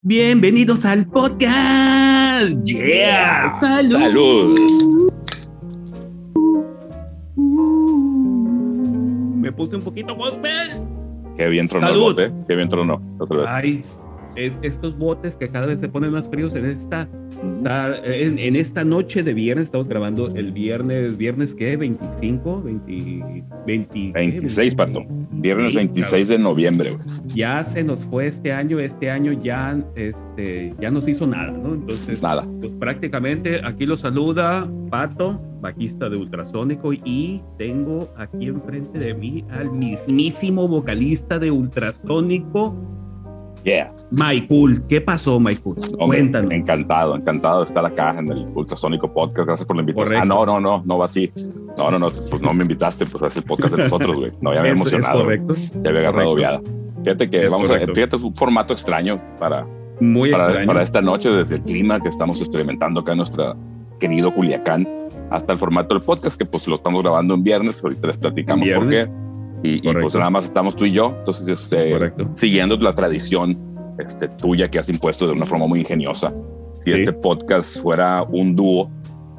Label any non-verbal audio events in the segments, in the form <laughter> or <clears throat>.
Bienvenidos al podcast. Yeah. Salud. Salud. Me puse un poquito gospel. Qué bien tronó el Salud. Qué bien tronó. Otra vez. Ay, es, estos botes que cada vez se ponen más fríos en esta en, en esta noche de viernes. Estamos grabando el viernes, viernes qué, 25, 20, 20 ¿qué? 26, pato. Viernes Sí, 26 de noviembre, güey. Ya se nos fue este año, este año ya, este, ya nos hizo nada, ¿no? Entonces, Nada. pues prácticamente aquí lo saluda Pato, bajista de Ultrasónico, y tengo aquí enfrente de mí al mismísimo vocalista de Ultrasónico, Yeah. Michael. ¿Qué pasó, Michael? Cuéntanos. Encantado, encantado de estar acá en el Ultrasónico Podcast. Gracias por la invitación. Correcto. Ah, no, no, no, no va así. No, no, no, pues no me invitaste, pues es el podcast de nosotros, güey. No, ya me había emocionado. correcto. Ya había agarrado viada. Fíjate que Es vamos correcto. a, fíjate, es un formato extraño para, Muy para, extraño. para esta noche, desde el clima que estamos experimentando acá en nuestra querido Culiacán, hasta el formato del podcast, que pues lo estamos grabando en viernes, ahorita les platicamos por qué. Y, y, pues nada más estamos tú y yo, entonces este, siguiendo la tradición este, tuya que has impuesto de una forma muy ingeniosa. Si Sí. este podcast fuera un dúo,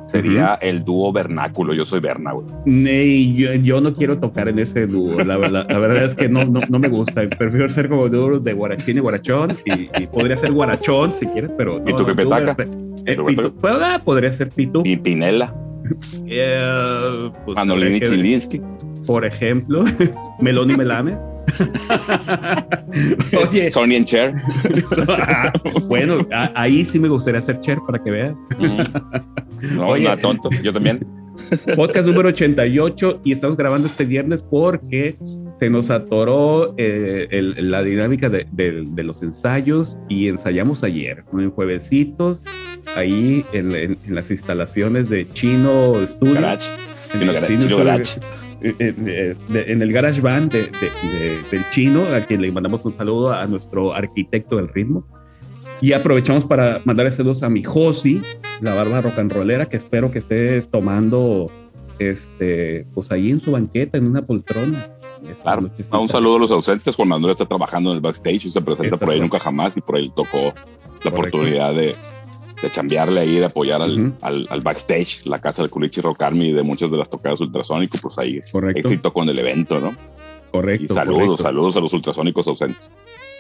sería el dúo vernáculo. Yo soy Berna. Ney, yo, yo no quiero tocar en ese dúo. La, verdad- la verdad es que no, no, no me gusta. Prefiero ser como dúo de guarachín y guarachón. Y, y podría ser guarachón si quieres, pero. ¿Y tu pipetaca? eh, ¿Tu pitu- ah, podría ser Pitu. Y Pinela, <laughs> Eh, pues, Manolini por ej- Chilinsky. Por ejemplo, <laughs> Meloni Melames. <laughs> Oye, Sony and Cher. bueno, a- ahí sí me gustaría hacer Cher para que veas. Mm. No, Oye. nada tonto. Yo también. Podcast número 88 y estamos grabando este viernes porque se nos atoró eh, el- la dinámica de, de- de los ensayos y ensayamos ayer, ¿no? en juevesitos, ahí en, en- en las instalaciones de Chino Studio. Garage. En Chino el Garage. Chino Chino Garage. eh, eh, de- en el Garage Band de- de- de- del Chino, a quien le mandamos un saludo a nuestro arquitecto del ritmo. Y aprovechamos para mandar saludos a mi Josi, la barba rock and rollera, que espero que esté tomando, este, pues ahí en su banqueta, en una poltrona. Claro. Ah, un saludo a los ausentes. Juan Manuel está trabajando en el backstage y se presenta por ahí nunca jamás y por ahí tocó la Correcto. oportunidad de, de chambearle ahí, de apoyar al, al, al backstage, la casa del Culichi Rock Army y de muchas de las tocadas ultrasónico. Pues ahí Correcto. éxito con el evento, ¿no? Correcto. Y saludos, correcto. saludos a los ultrasónicos ausentes.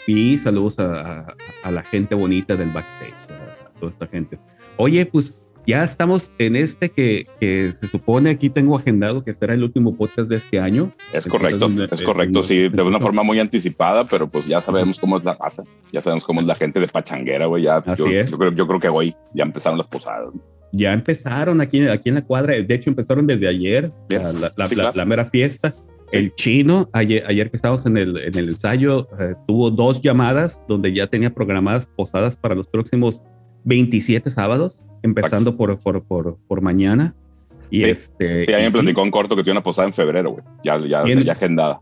Y saludos a, a- a la gente bonita del backstage, a toda esta gente. Oye, pues ya estamos en este que, que se supone aquí tengo agendado que será el último podcast de este año. Es correcto, es eh, correcto, sí, de una forma muy anticipada, pero pues ya sabemos cómo es la raza, ya sabemos cómo es la gente de Pachanguera, güey, ya, Así yo, es. yo creo, yo creo que hoy ya empezaron las posadas. Ya empezaron aquí, aquí en la cuadra, de hecho empezaron desde ayer, la, la- Sí, la- claro. la mera fiesta. El chino, ayer, ayer que estábamos en el, en el ensayo, eh, tuvo dos llamadas donde ya tenía programadas posadas para los próximos 27 sábados, empezando por, por, por, por mañana. Y Sí. este. Sí, y me sí, platicó en corto que tiene una posada en febrero, güey, ya, ya, Bien. ya agendada.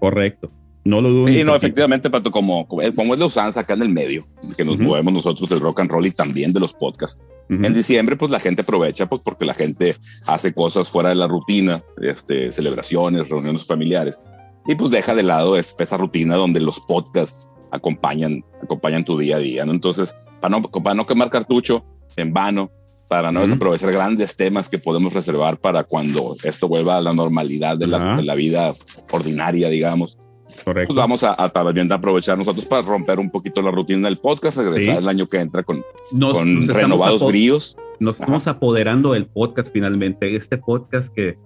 Correcto. No lo dudo. Sí, no, efectivamente, Pato, como, como, es, como es la usanza acá en el medio, que nos Ujú. movemos nosotros del rock and roll y también de los podcasts. Ujú. En diciembre, pues la gente aprovecha, pues porque la gente hace cosas fuera de la rutina, este, celebraciones, reuniones familiares, y pues deja de lado es- esa rutina donde los podcasts acompañan, acompañan tu día a día, ¿no? Entonces, para no, para no quemar cartucho en vano, para no Ujú. desaprovechar grandes temas que podemos reservar para cuando esto vuelva a la normalidad de la, Ajá. de la vida ordinaria, digamos. Correcto. Pues vamos a, a también aprovechar nosotros para romper un poquito la rutina del podcast, regresar Sí. el año que entra con, Nos- con nos renovados bríos. nos estamos apoderando del podcast finalmente. Este podcast que,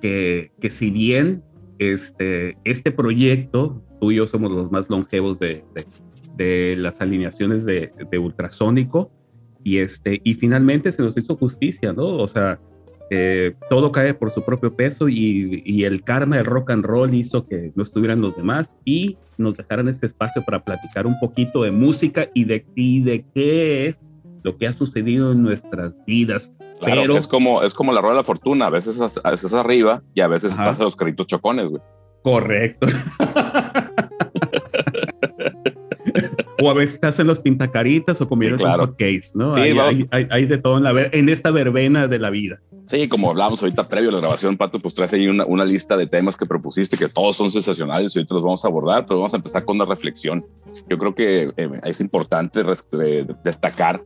que, que si bien este, este proyecto, tú y yo somos los más longevos de, de, de las alineaciones de, de Ultrasónico, y, este, y finalmente se nos hizo justicia, ¿no? O sea, eh, todo cae por su propio peso y, y el karma del rock and roll hizo que no estuvieran los demás y nos dejaran este espacio para platicar un poquito de música y de, y de qué es lo que ha sucedido en nuestras vidas. Claro, Pero- es como, es como la rueda de la fortuna, a veces, a veces arriba y a veces estás a los carritos chocones, güey. Correcto. <laughs> o a veces estás en los pintacaritas o comieron Sí, claro. hot cakes, ¿no? Sí, hay, hay- hay- hay de todo en, la ver- en esta verbena de la vida. Sí, como hablábamos ahorita previo a la grabación, Pato, pues traes ahí una, una, lista de temas que propusiste que todos son sensacionales y ahorita los vamos a abordar, pero vamos a empezar con una reflexión. Yo creo que eh, es importante eh, destacar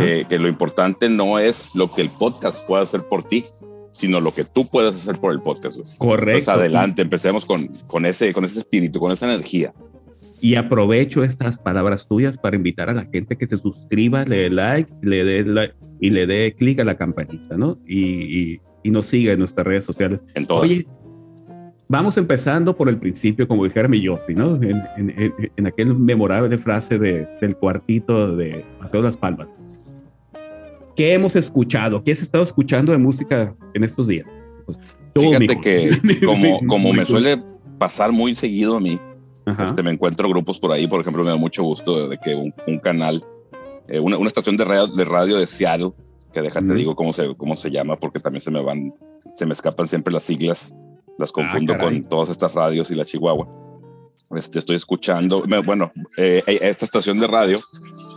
eh, que lo importante no es lo que el podcast pueda hacer por ti, sino lo que tú puedas hacer por el podcast. Correcto. Entonces, adelante, empecemos con, con, ese, con ese espíritu, con esa energía. Y aprovecho estas palabras tuyas para invitar a la gente que se suscriba, le dé like, le dé like y le dé clic a la campanita, ¿no? Y, y, nos siga en nuestras redes sociales. Entonces, Oye, vamos empezando por el principio, como dijera mi Yossi, ¿no? En, en, en, aquel memorable frase de, del cuartito de Paseo de las Palmas. ¿Qué hemos escuchado? ¿Qué has estado escuchando de música en estos días? Pues, Fíjate que <laughs> como, como me suele pasar muy seguido a mí, este, me encuentro grupos por ahí, por ejemplo, me da mucho gusto de que un, un canal, eh, una, una, estación de radio, de radio de Seattle, que déjate digo cómo se, cómo se llama, porque también se me van, se me escapan siempre las siglas, las ah, confundo con todas estas radios y la Chihuahua. Este, estoy escuchando, bueno, eh, eh, esta estación de radio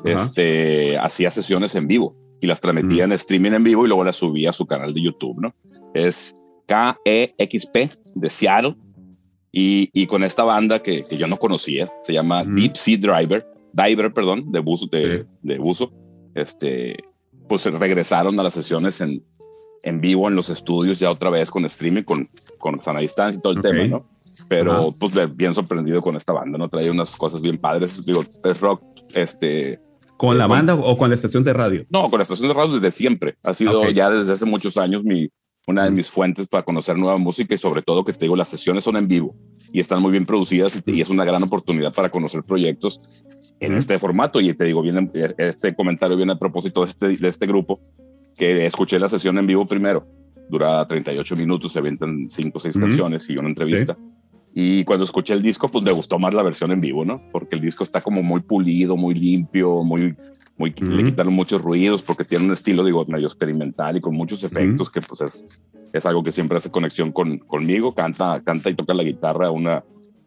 este, hacía sesiones en vivo y las transmitía en streaming en vivo y luego las subía a su canal de YouTube, ¿no? Es KEXP de Seattle y, con esta banda que, yo no conocía, se llama Deep Sea Driver, Diver, perdón, de buzo, de, de, buzo, este, pues regresaron a las sesiones en, en vivo en los estudios ya otra vez con streaming, con, con sana distancia y todo el tema, ¿no? Pero pues bien sorprendido con esta banda, ¿no? Trae unas cosas bien padres, digo, es rock, este... ¿Con la banda o con la estación de radio? No, con la estación de radio desde siempre. Ha sido ya desde hace muchos años mi, una de mis fuentes para conocer nueva música y sobre todo que te digo, las sesiones son en vivo y están muy bien producidas y, es una gran oportunidad para conocer proyectos en este formato. Y te digo, viene, este comentario viene a propósito de este, de este grupo que escuché la sesión en vivo primero. Dura 38 minutos, se avientan 5 o 6 canciones y una entrevista. Y cuando escuché el disco, pues me gustó más la versión en vivo, ¿no? Porque el disco está como muy pulido, muy limpio, muy, muy, le quitaron muchos ruidos porque tiene un estilo, digo, medio experimental y con muchos efectos que pues es, es algo que siempre hace conexión con, conmigo. Canta, canta y toca la guitarra una,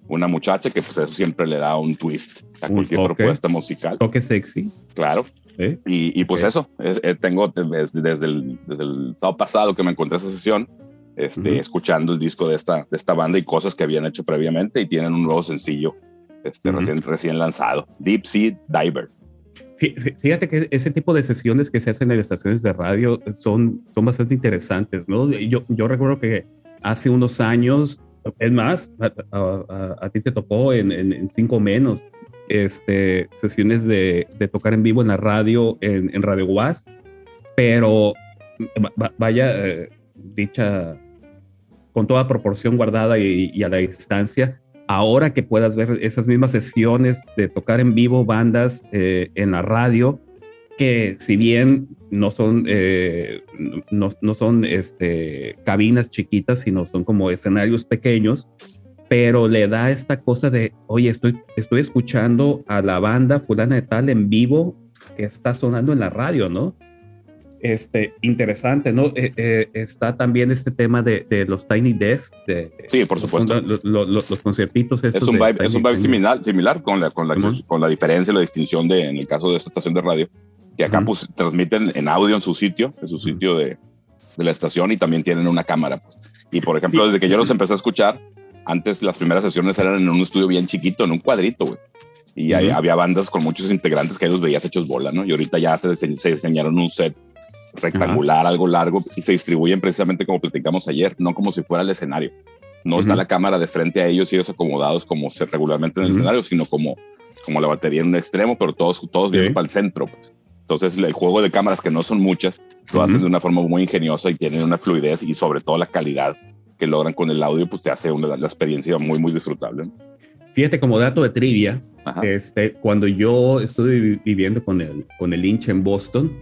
una muchacha que pues eso siempre le da un twist a cualquier propuesta musical. Toque sexy. Claro. Y, y, pues eso, eh, tengo desde, desde, el, desde el sábado pasado que me encontré esa sesión, este, escuchando el disco de esta, de esta banda y cosas que habían hecho previamente y tienen un nuevo sencillo este, recién, recién lanzado, Deep Sea Diver. Fíjate que ese tipo de sesiones que se hacen en estaciones de radio son, son bastante interesantes, ¿no? Yo, yo recuerdo que hace unos años, es más, a, ti te tocó en, en, Cinco Menos, este, sesiones de, de, tocar en vivo en la radio, en, en Radio Was, pero vaya, eh, dicha con toda proporción guardada y, a la distancia, ahora que puedas ver esas mismas sesiones de tocar en vivo bandas eh, en la radio, que si bien no son, eh, no, no, son este, cabinas chiquitas, sino son como escenarios pequeños, pero le da esta cosa de, oye, estoy, estoy escuchando a la banda fulana de tal en vivo que está sonando en la radio, ¿no? Este, interesante, ¿no? Eh, eh, está también este tema de, de los Tiny Desk. De, sí, por supuesto. Los, los, los conciertitos. Es un vibe, es un vibe similar, similar con, la, con, la, con la diferencia, la distinción de, en el caso de esta estación de radio, que acá pues, transmiten en audio en su sitio, en su sitio de, de la estación y también tienen una cámara. Pues. Y por ejemplo, desde que yo los empecé a escuchar, antes las primeras sesiones eran en un estudio bien chiquito, en un cuadrito, güey. Y había bandas con muchos integrantes que ellos veías hechos bola, ¿no? Y ahorita ya se, se diseñaron un set rectangular, algo largo, y se distribuyen precisamente como platicamos ayer, no como si fuera el escenario. No está la cámara de frente a ellos y ellos acomodados como se regularmente en el escenario, sino como, como la batería en un extremo, pero todos, todos vienen para el centro. Pues. Entonces, el juego de cámaras, que no son muchas, lo hacen de una forma muy ingeniosa y tienen una fluidez y sobre todo la calidad que logran con el audio, pues te hace una, la experiencia muy, muy disfrutable. Fíjate, como dato de trivia, este, cuando yo estuve viviendo con el, con el Lynch en Boston,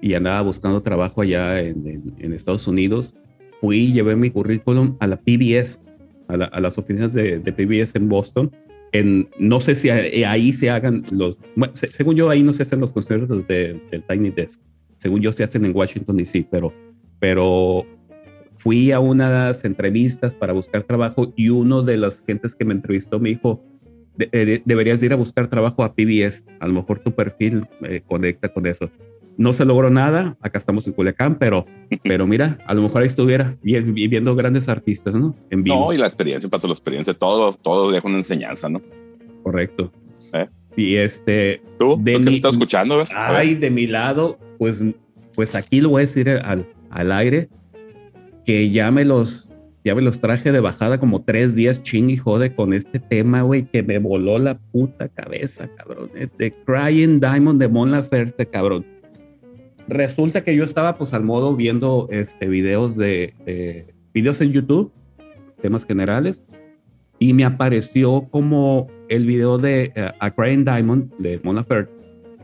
y andaba buscando trabajo allá en, en, Estados Unidos, fui y llevé mi currículum a la PBS, a, a las oficinas de, de, PBS en Boston. En, no sé si ahí se hagan los, según yo ahí no se hacen los conciertos de, del Tiny Desk, según yo se hacen en Washington DC, pero, pero fui a unas entrevistas para buscar trabajo y uno de las gentes que me entrevistó me dijo, deberías ir a buscar trabajo a PBS, a lo mejor tu perfil eh, conecta con eso no se logró nada, acá estamos en Culiacán, pero, pero mira, a lo mejor ahí estuviera viendo grandes artistas, ¿no? En vivo. No, y la experiencia, para la experiencia, todo, todo deja una enseñanza, ¿no? Correcto. ¿Eh? Y este... ¿Tú? De mi, estás escuchando? Ay, de mi lado, pues, pues aquí lo voy a decir al, al aire, que ya me los, ya me los traje de bajada como tres días ching y jode con este tema, güey, que me voló la puta cabeza, cabrón. De Crying Diamond de Mon Laferte, cabrón resulta que yo estaba pues al modo viendo este, videos de, videos en YouTube, temas generales, y me apareció como el video de uh, A Crying Diamond de Mona Laferte,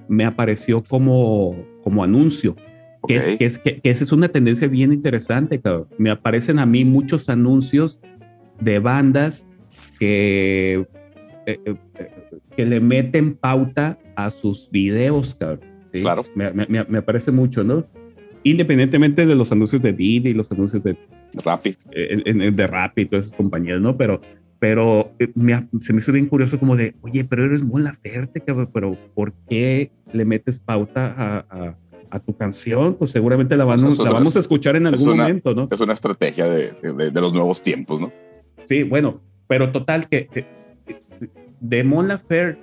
me apareció como, como anuncio. Que, es, que, es, que, esa es una tendencia bien interesante, cabrón. Me aparecen a mí muchos anuncios de bandas que, eh, eh, que le meten pauta a sus videos, cabrón. Claro. Me, me, me, parece mucho, ¿no? Independientemente de los anuncios de Didi y los anuncios de Rappi, eh, de Rappi y todas esas compañías, ¿no? Pero, pero eh, se me hizo bien curioso como de, oye, pero eres muy Laferte, pero ¿por qué le metes pauta a, a, tu canción? Pues seguramente la, vamos, la vamos a escuchar en algún momento, ¿no? Es una estrategia de, de, los nuevos tiempos, ¿no? Sí, bueno, pero total que, de Mon Laferte,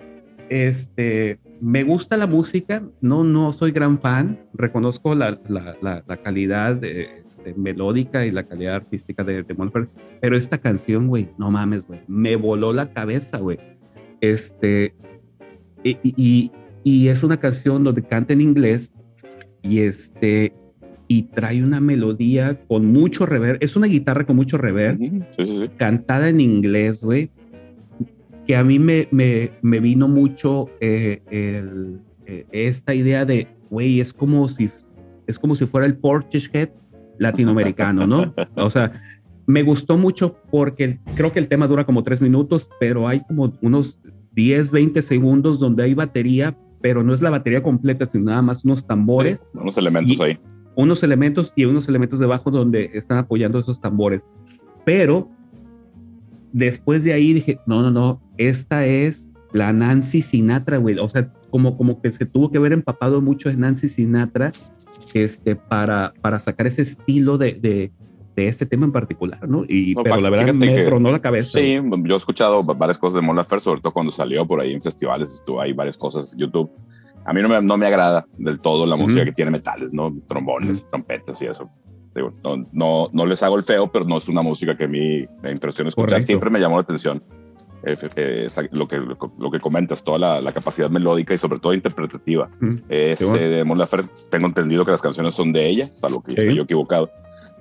este, me gusta la música, no, no soy gran fan, reconozco la, la, la, calidad este, melódica y la calidad artística de, de pero esta canción, güey, no mames, güey, me voló la cabeza, güey. Este, y, y, y, es una canción donde canta en inglés y este, y trae una melodía con mucho reverb, es una guitarra con mucho reverb, cantada en inglés, güey, que a mí me, me, me vino mucho eh, el, eh, esta idea de, güey, es como si es como si fuera el Portishead latinoamericano, ¿no? <laughs> O sea, me gustó mucho porque creo que el tema dura como tres minutos, pero hay como unos 10, 20 segundos donde hay batería, pero no es la batería completa, sino nada más unos tambores. unos elementos ahí. Unos elementos y unos elementos debajo donde están apoyando esos tambores. Pero después de ahí dije, no, no, no, esta es la Nancy Sinatra, güey. O sea, como, como que se tuvo que ver empapado mucho en Nancy Sinatra este, para, para sacar ese estilo de, de, de este tema en particular, ¿no? Y, pero la verdad me tronó la cabeza. Sí, yo he escuchado varias cosas de Mon Laferte, sobre todo cuando salió por ahí en festivales, estuvo ahí varias cosas en YouTube. A mí no me, no me agrada del todo la música que tiene metales, ¿no? Trombones, trompetas y eso no, no, no, les hago el feo, pero no es una música que a mí me impresiona escuchar. Siempre me llamó la atención eh, eh, lo, que, lo, que comentas, toda la, capacidad melódica y sobre todo interpretativa. es, eh, Mon Laferte, tengo entendido que las canciones son de ella, salvo que estoy yo equivocado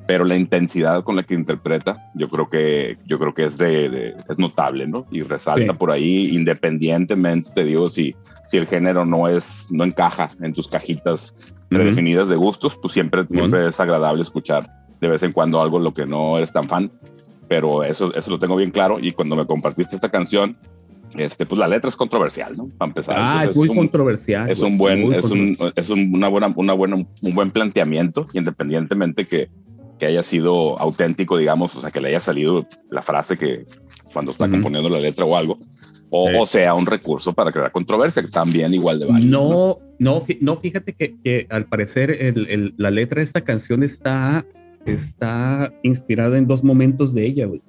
pero la intensidad con la que interpreta, yo creo que, yo creo que es, de, es notable, ¿no? Y resalta por ahí, independientemente, te digo, si, si el género no, es, no encaja en tus cajitas predefinidas de gustos, pues siempre, siempre es agradable escuchar de vez en cuando algo lo que no eres tan fan, pero eso, eso lo tengo bien claro. Y cuando me compartiste esta canción, este, pues la letra es controversial, ¿no? Para empezar. Ah, es, muy controversial. Es un buen, es, un, es una buena, una buena, un buen planteamiento, independientemente que que haya sido auténtico, digamos, o sea, que le haya salido la frase que cuando está componiendo la letra o algo, o, sea un recurso para crear controversia, que también igual de válido. No, no, no, fíjate que, al parecer el, la letra de esta canción está, está inspirada en dos momentos de ella, güey.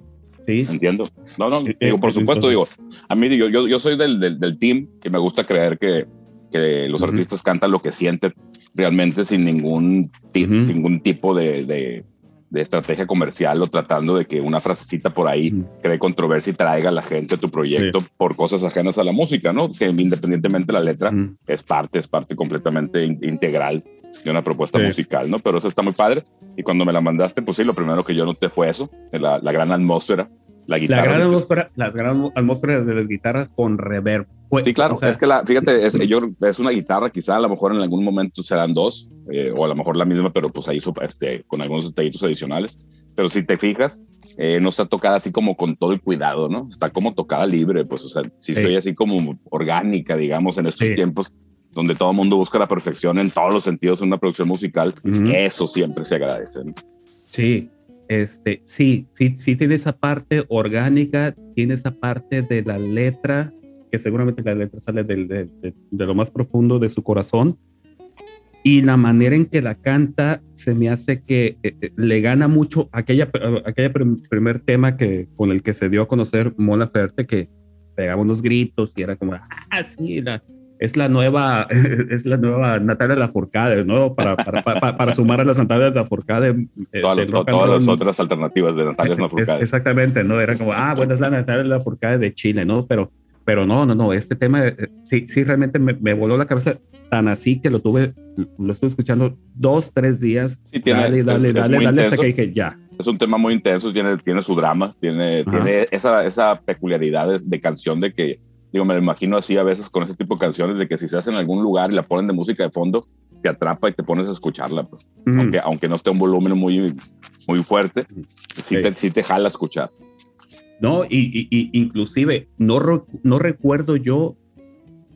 Sí. Entiendo. No, no, digo, por supuesto, digo, a mí yo, yo, yo soy del, del, team que me gusta creer que, que los artistas cantan lo que sienten realmente sin ningún, ningún tipo de, de estrategia comercial o tratando de que una frasecita por ahí cree controversia y traiga a la gente a tu proyecto por cosas ajenas a la música, ¿no? Que independientemente la letra es parte, es parte completamente integral de una propuesta musical, ¿no? Pero eso está muy padre. Y cuando me la mandaste, pues sí, lo primero que yo noté fue eso, la, la gran atmósfera la, guitarra, la, gran atmósfera, la gran atmósfera de las guitarras con reverb. Pues, sí, claro, es que la, fíjate, es, <laughs> yo, es una guitarra, quizá a lo mejor en algún momento serán dos, eh, o a lo mejor la misma, pero pues ahí este, con algunos detallitos adicionales. Pero si te fijas, eh, no está tocada así como con todo el cuidado, ¿no? Está como tocada libre, pues, o sea, si soy así como orgánica, digamos, en estos tiempos donde todo el mundo busca la perfección en todos los sentidos en una producción musical, eso siempre se agradece. Sí, este, sí, sí, sí tiene esa parte orgánica, tiene esa parte de la letra, que seguramente la letra sale de, de, lo más profundo de su corazón, y la manera en que la canta se me hace que eh, eh, le gana mucho aquella, aquella primer tema que, con el que se dio a conocer Mola Ferte, que pegaba unos gritos y era como, ah, sí, es la nueva, <laughs> es la nueva Natalia Lafourcade, ¿no? Para, para, para, para sumar a las Natalia Lafourcade. Eh, todas, todas las otras alternativas de Natalia Lafourcade. Exactamente, ¿no? Era como, ah, bueno, es la Natalia Lafourcade de Chile, ¿no? Pero, pero no, no, no, este tema sí, sí realmente me, me voló la cabeza tan así que lo tuve, lo estuve escuchando dos, tres días. Sí, tiene, dale, dale, dale, dale, hasta que dije ya. Es un tema muy intenso, tiene, tiene su drama, tiene, tiene esa, esa peculiaridad de, canción de que, digo, me lo imagino así a veces con ese tipo de canciones, de que si se hace en algún lugar y la ponen de música de fondo, te atrapa y te pones a escucharla, pues. aunque, aunque no esté un volumen muy, muy fuerte, sí, Te, sí te jala a escuchar. No, y, y, inclusive no, no recuerdo yo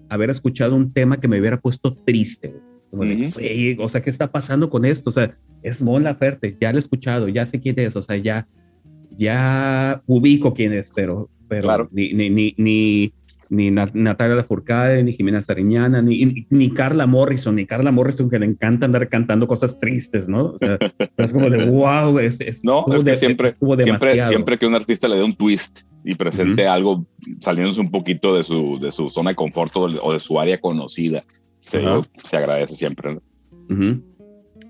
haber escuchado un tema que me hubiera puesto triste. o sea, ¿qué está pasando con esto? O sea, es Mon Laferte, ya lo he escuchado, ya sé quién es, o sea, ya, ya ubico quién es, pero, pero ni, ni, ni, ni, ni Natalia Lafourcade, ni Jimena Sariñana, ni, ni Carla Morrison, ni Carla Morrison, que le encanta andar cantando cosas tristes, ¿no? O sea, <laughs> es como de wow, es, no, es que siempre, siempre, siempre que un artista le dé un twist y presente algo saliéndose un poquito de su, de su zona de confort o de su área conocida. Se, se agradece siempre.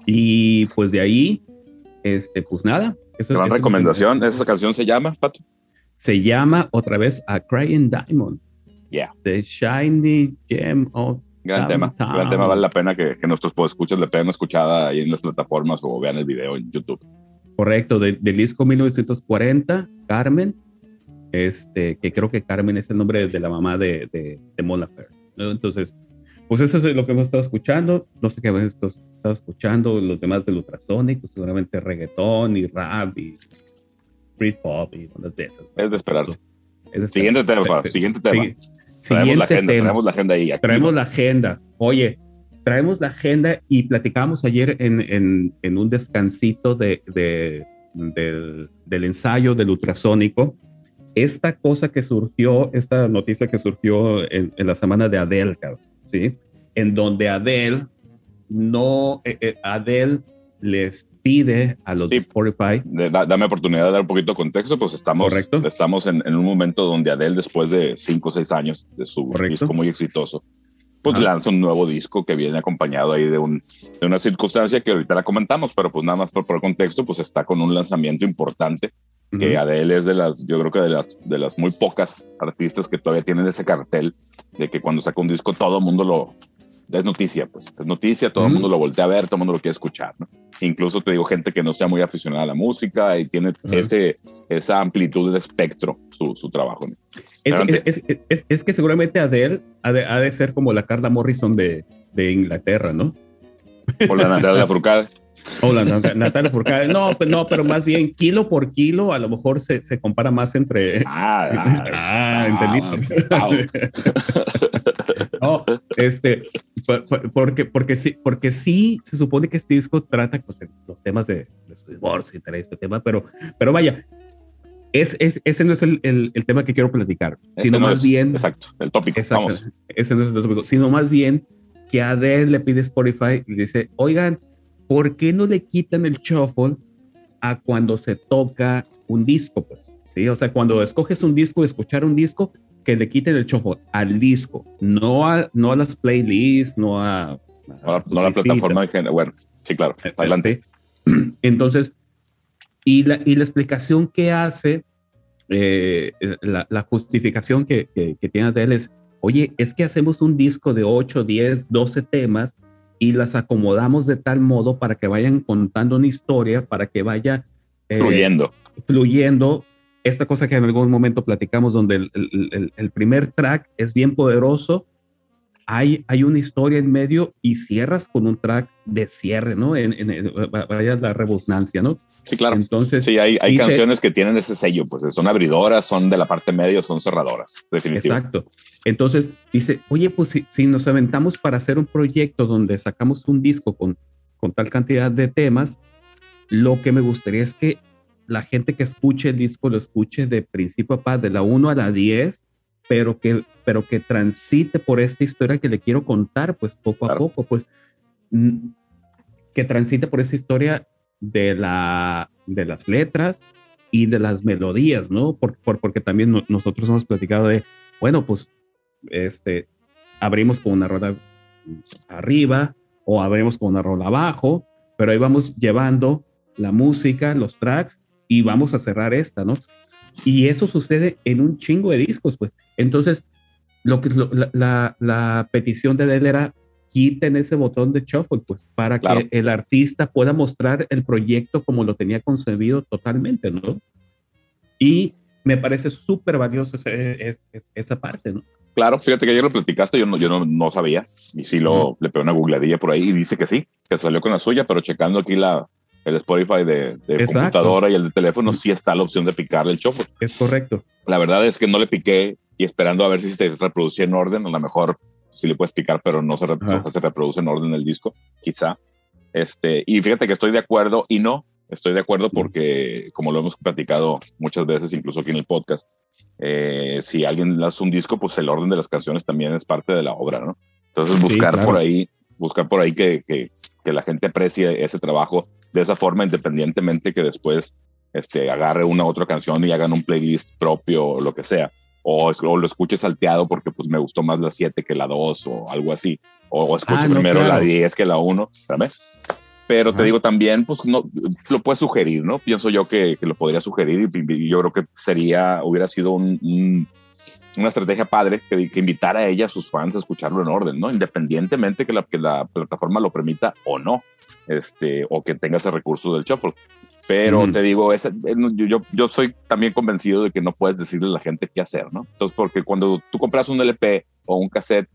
Y pues de ahí, este, pues nada. Eso Gran recomendación. ¿Esa canción se llama, Pato? Se llama otra vez A Crying Diamond. Yeah. The Shiny Gem of Gran tema, gran tema, vale la pena que, que nuestros escuchas le peguen escuchada ahí en las plataformas o vean el video en YouTube. Correcto, del disco 1940, Carmen, este, que creo que Carmen es el nombre de la mamá de, de, de Mola Entonces, pues eso es lo que hemos estado escuchando. No sé qué hemos estado escuchando, los demás del Ultrasonic, pues seguramente reggaetón y rap y street pop y ondas de esas. Es de esperarse. siguiente tema, siguiente tema. traemos la agenda, traemos la agenda ahí. Traemos la agenda. Oye, traemos la agenda y platicamos ayer en, en, en un descansito de, de del, del, ensayo del ultrasónico esta cosa que surgió, esta noticia que surgió en, la semana de Adele, ¿sí? En donde Adele no, eh, eh, Adele les pide a los de Spotify. dame oportunidad de dar un poquito de contexto, pues estamos, estamos en, un momento donde Adele, después de cinco o seis años de su disco muy exitoso, pues lanza un nuevo disco que viene acompañado ahí de, un, de una circunstancia que ahorita la comentamos, pero pues nada más por, por contexto, pues está con un lanzamiento importante que Adele es de las, yo creo que de las, de las muy pocas artistas que todavía tienen ese cartel de que cuando saca un disco todo el mundo lo, es noticia, pues es noticia, todo el mundo lo voltea a ver, todo el mundo lo quiere escuchar, ¿no? Incluso te digo gente que no sea muy aficionada a la música y tiene ese, esa amplitud de espectro su, su trabajo. Es, es, es, que seguramente Adele ha de, ha de, ser como la Carla Morrison de, de Inglaterra, ¿no? O la Natalia <laughs> Furcade. Hola, Natalia Furcade. No, pues no, pero más bien kilo por kilo, a lo mejor se, se compara más entre. Ah, ah, ah <laughs> no, este, porque, porque, sí, porque sí se supone que este disco trata pues, los temas de, de su divorcio y este tema, pero, pero vaya, es, es, ese no es el, el, el, tema que quiero platicar, sino más bien. Exacto, el tópico. Exacto, Ese no es el tópico, sino más bien que Adele le pide Spotify y dice, oigan, ¿por qué no le quitan el shuffle a cuando se toca un disco? Pues, ¿sí? O sea, cuando escoges un disco, escuchar un disco, que le quiten el shuffle al disco, no a, no a las playlists, no a... No, a la plataforma de género. Bueno, sí, claro. Adelante. <clears throat> Entonces, y la, y la explicación que hace, eh, la, la, justificación que, que, que tiene él es, oye, es que hacemos un disco de 8, 10, 12 temas y las acomodamos de tal modo para que vayan contando una historia, para que vaya eh, fluyendo. Fluyendo. Esta cosa que en algún momento platicamos, donde el, el, el, primer track es bien poderoso, hay, hay una historia en medio y cierras con un track de cierre, ¿no? En, en, vaya la rebusnancia, ¿no? Sí, claro. Entonces, sí, hay, hay canciones que tienen ese sello, pues son abridoras, son de la parte medio, son cerradoras, definitivamente. Exacto. Entonces dice, oye, pues si, si, nos aventamos para hacer un proyecto donde sacamos un disco con, con tal cantidad de temas, lo que me gustaría es que la gente que escuche el disco lo escuche de principio a paz, de la 1 a la 10, pero que, pero que transite por esta historia que le quiero contar, pues poco a poco, pues que transita por esa historia de, la, de las letras y de las melodías, ¿no? Por, porque también nosotros hemos platicado de, bueno, pues, este, abrimos con una rola arriba o abrimos con una rola abajo, pero ahí vamos llevando la música, los tracks y vamos a cerrar esta, ¿no? Y eso sucede en un chingo de discos, pues. Entonces, lo que la, la, petición de él era quiten ese botón de shuffle, pues, para que el artista pueda mostrar el proyecto como lo tenía concebido totalmente, ¿no? Y me parece súper valioso esa parte, ¿no? Claro, fíjate que ayer lo platicaste, yo no, yo no, no sabía, y sí lo, le pegó una googleadilla por ahí y dice que sí, que salió con la suya, pero checando aquí la, el Spotify de, de computadora y el de teléfono, sí está la opción de picarle el shuffle. Es correcto. La verdad es que no le piqué y esperando a ver si se reproducía en orden, a lo mejor sí le puedes picar, pero no se, se reproduce en orden el disco, quizá. Este, y fíjate que estoy de acuerdo y no, estoy de acuerdo porque, como lo hemos platicado muchas veces, incluso aquí en el podcast, eh, si alguien hace un disco, pues el orden de las canciones también es parte de la obra, ¿no? Entonces buscar por ahí, buscar por ahí que, que, que, la gente aprecie ese trabajo de esa forma, independientemente que después este, agarre una otra canción y hagan un playlist propio o lo que sea o, lo escuche salteado porque pues me gustó más la 7 que la 2 o algo así, o, escuche ah, primero la 10 que la 1, ¿sabes? Pero te digo también, pues no, lo puedes sugerir, ¿no? Pienso yo que, que lo podría sugerir y, yo creo que sería, hubiera sido un, una estrategia padre que, que invitara a ella, a sus fans, a escucharlo en orden, ¿no? Independientemente que la, que la plataforma lo permita o no, este, o que tenga ese recurso del shuffle. Pero te digo, ese, eh, yo, yo soy también convencido de que no puedes decirle a la gente qué hacer, ¿no? Entonces, porque cuando tú compras un LP o un cassette,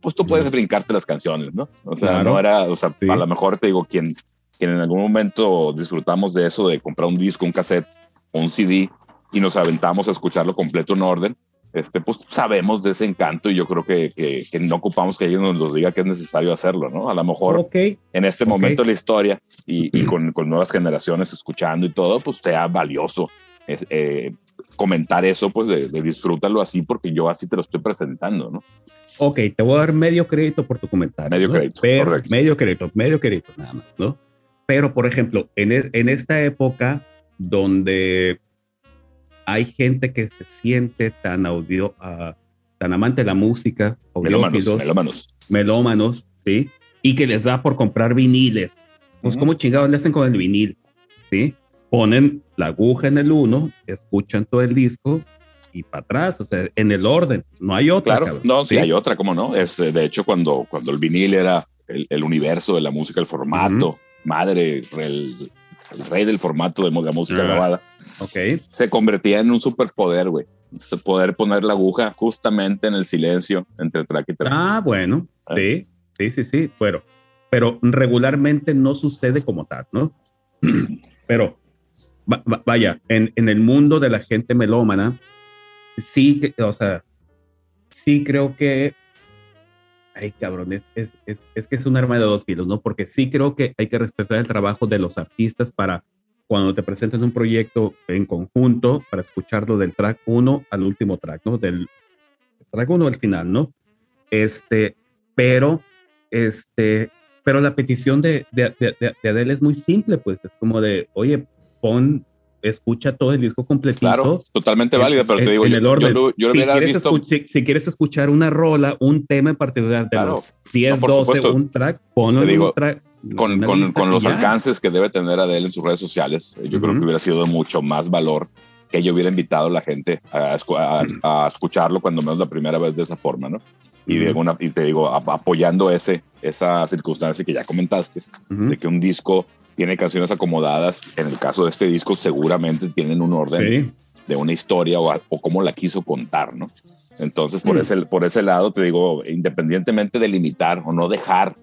pues tú puedes brincarte las canciones, ¿no? O sea, no era, o sea, a lo mejor te digo, quien, quien en algún momento disfrutamos de eso, de comprar un disco, un cassette un CD y nos aventamos a escucharlo completo en orden, este, pues sabemos de ese encanto y yo creo que, que, no ocupamos que alguien nos lo diga que es necesario hacerlo, ¿no? A lo mejor en este momento de la historia y, con, con, nuevas generaciones escuchando y todo, pues sea valioso es, eh, comentar eso, pues de, disfrútalo así porque yo así te lo estoy presentando, ¿no? Ok, te voy a dar medio crédito por tu comentario. Medio crédito, correcto. Medio crédito, medio crédito nada más, ¿no? Pero, por ejemplo, en, e, en esta época donde hay gente que se siente tan audio, uh, tan amante de la música, melómanos, melómanos. melómanos, ¿sí? Y que les da por comprar viniles. Pues, ¿cómo chingados le hacen con el vinil? ¿Sí? Ponen la aguja en el uno, escuchan todo el disco y para atrás, o sea, en el orden, no hay otra. Claro, no, sí, hay otra, ¿cómo no? Es, de hecho, cuando, cuando el vinil era el, universo de la música, el formato, madre, el, el rey del formato de la música grabada. Ok. Se convertía en un superpoder, güey. Poder poner la aguja justamente en el silencio entre track y track. Ah, bueno. ¿Eh? Sí, sí, sí, sí. Pero, pero regularmente no sucede como tal, ¿no? <clears throat> pero vaya, en, en, el mundo de la gente melómana, sí, o sea, sí creo que ay cabrón, es, que es un arma de dos kilos, ¿no? Porque sí creo que hay que respetar el trabajo de los artistas para cuando te presenten un proyecto en conjunto, para escucharlo del track 1 al último track, ¿no? Del track 1 al final, ¿no? Este, pero, este, pero la petición de, de Adele es muy simple, pues es como de, oye, pon escucha todo el disco completito. Claro, totalmente válida, pero te digo, en el orden. si, quieres si, quieres escuchar una rola, un tema en particular de los 10, 12, un track, ponlo en un track. Con, con, con los alcances que debe tener Adele en sus redes sociales, yo creo que hubiera sido mucho más valor que yo hubiera invitado a la gente a, a, escucharlo cuando menos la primera vez de esa forma, ¿no? Y, de alguna, y te digo, apoyando ese, esa circunstancia que ya comentaste, de que un disco tiene canciones acomodadas. En el caso de este disco, seguramente tienen un orden de una historia o, o, cómo la quiso contar, ¿no? Entonces, por, mm. ese, por ese lado, te digo, independientemente de limitar o no dejar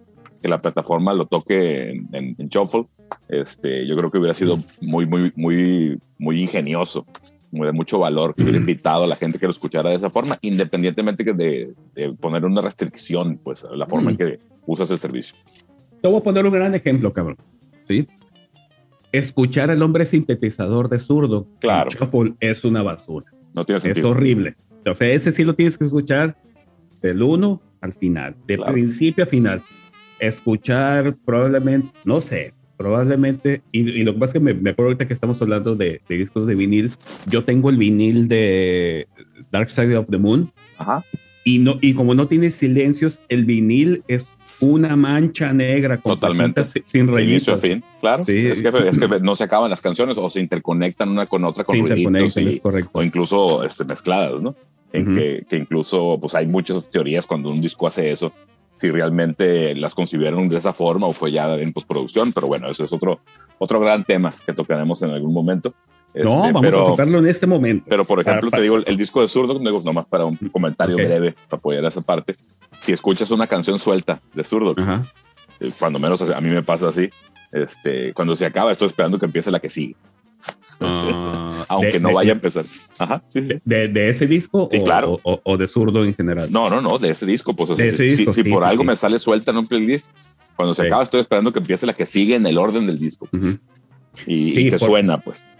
que la plataforma lo toque en, en, Shuffle, este, yo creo que hubiera sido muy, muy, muy, muy ingenioso, de mucho valor que hubiera invitado a la gente que lo escuchara de esa forma, independientemente de, de poner una restricción, pues, a la forma en que usas el servicio. Te voy a poner un gran ejemplo, cabrón. ¿sí? Escuchar al hombre sintetizador de zurdo claro. es una basura. No tiene sentido. Es horrible. O sea, ese sí lo tienes que escuchar del uno al final, de principio a final. Escuchar probablemente, no sé, probablemente, y, lo que pasa es que me, acuerdo ahorita que estamos hablando de, discos de vinil, yo tengo el vinil de Dark Side of the Moon, Ajá. Y, no, y como no tiene silencios, el vinil es una mancha negra totalmente. sin inicio a fin claro. Es, que, es, que, no se acaban las canciones o se interconectan una con otra con ruiditos y, o incluso este, mezcladas no en que, que, incluso pues hay muchas teorías cuando un disco hace eso si realmente las concibieron de esa forma o fue ya en postproducción, pero bueno, eso es otro, otro gran tema que tocaremos en algún momento. no, este, vamos a tocarlo en este momento. Pero, por ejemplo, te digo, el, disco de Zurdo, nomás para un comentario breve, para apoyar esa parte, si escuchas una canción suelta de Zurdo, eh, cuando menos a mí me pasa así, este, cuando se acaba, estoy esperando que empiece la que sigue. Ah, <laughs> Aunque no vaya a empezar. Ajá, De, ese disco o, claro. o, de zurdo en general? No, no, no, de ese disco. Pues, si, por algo me sale suelta en un playlist, cuando se acaba estoy esperando que empiece la que sigue en el orden del disco. Y, te suena, pues.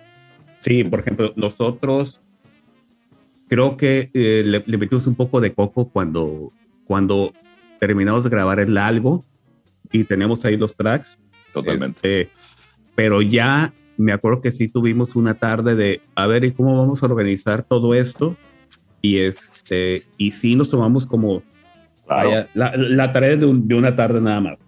Sí, por ejemplo, nosotros creo que eh, le, metimos un poco de coco cuando, cuando terminamos de grabar el algo y tenemos ahí los tracks. Totalmente. Este, pero ya me acuerdo que sí tuvimos una tarde de, a ver, ¿y cómo vamos a organizar todo esto? Y, este, y sí nos tomamos como la, tarea de, una tarde nada más.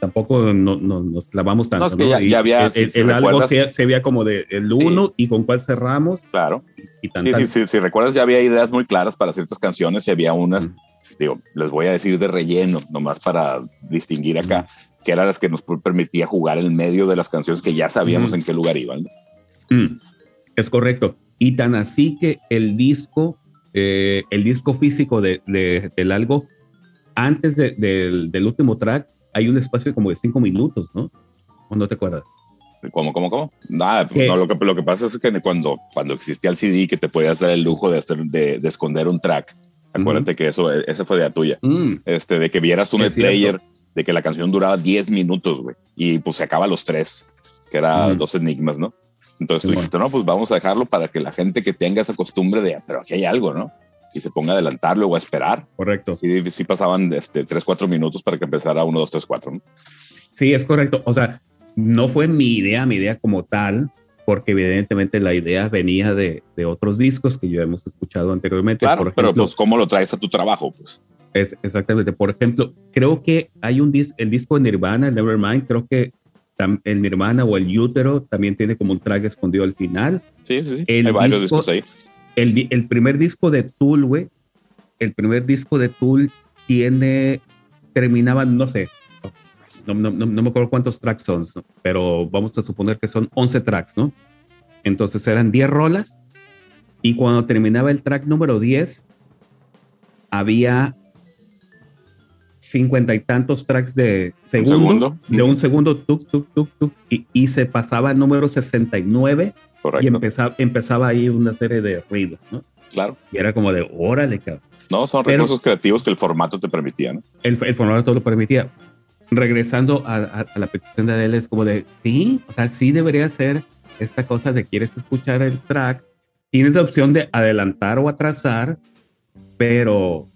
tampoco no, nos clavamos tanto. No, es que ya, había. El, algo se, veía como de el uno y con cuál cerramos. Claro. Y, sí, sí, si recuerdas, ya había ideas muy claras para ciertas canciones y había unas, digo, les voy a decir de relleno, nomás para distinguir acá que eran las que nos permitía jugar en medio de las canciones que ya sabíamos en qué lugar iban. Mm, es correcto. Y tan así que el disco, eh, el disco físico de, del algo, antes del, último track, hay un espacio como de cinco minutos, ¿no? ¿O no te acuerdas? ¿Cómo, cómo, cómo? Nada, pues no, lo, que, lo que pasa es que cuando, cuando existía el CD que te podías dar el lujo de, hacer, de, esconder un track, acuérdate que eso, esa fue de la tuya, mm. este, de que vieras un player de que la canción duraba 10 minutos, güey, y pues se acaba los tres, que era dos enigmas, ¿no? Entonces tú dijiste, no, pues vamos a dejarlo para que la gente que tenga esa costumbre de, pero aquí hay algo, ¿no? Y se ponga a adelantarlo o a esperar. Correcto. Sí, sí pasaban este, 3, 4 minutos para que empezara 1, 2, 3, 4. ¿no? Sí, es correcto. O sea, no fue mi idea, mi idea como tal, porque evidentemente la idea venía de, de otros discos que ya hemos escuchado anteriormente. Claro, pero pues cómo lo traes a tu trabajo, pues. Es, exactamente. Por ejemplo, creo que hay un disco, el disco de Nirvana, Nevermind, creo que el Nirvana o el Útero también tiene como un track escondido al final. Sí, sí, El hay varios discos ahí. El, el, primer disco de Tool, güey, el primer disco de Tool tiene, terminaba, no sé, no, no, no, me acuerdo cuántos tracks son, pero vamos a suponer que son 11 tracks, ¿no? Entonces eran 10 rolas y cuando terminaba el track número 10, había cincuenta y tantos tracks de segundo, de un segundo, tuk, tuk, tuk, tuk, y, se pasaba al número 69 y empezaba, empezaba ahí una serie de ruidos, ¿no? Claro. Y era como de, órale, cabrón. No, son recursos creativos que el formato te permitía, ¿no? El, el formato lo permitía. Regresando a, la petición de Adele, es como de, sí, o sea, sí debería ser esta cosa de quieres escuchar el track, tienes la opción de adelantar o atrasar, pero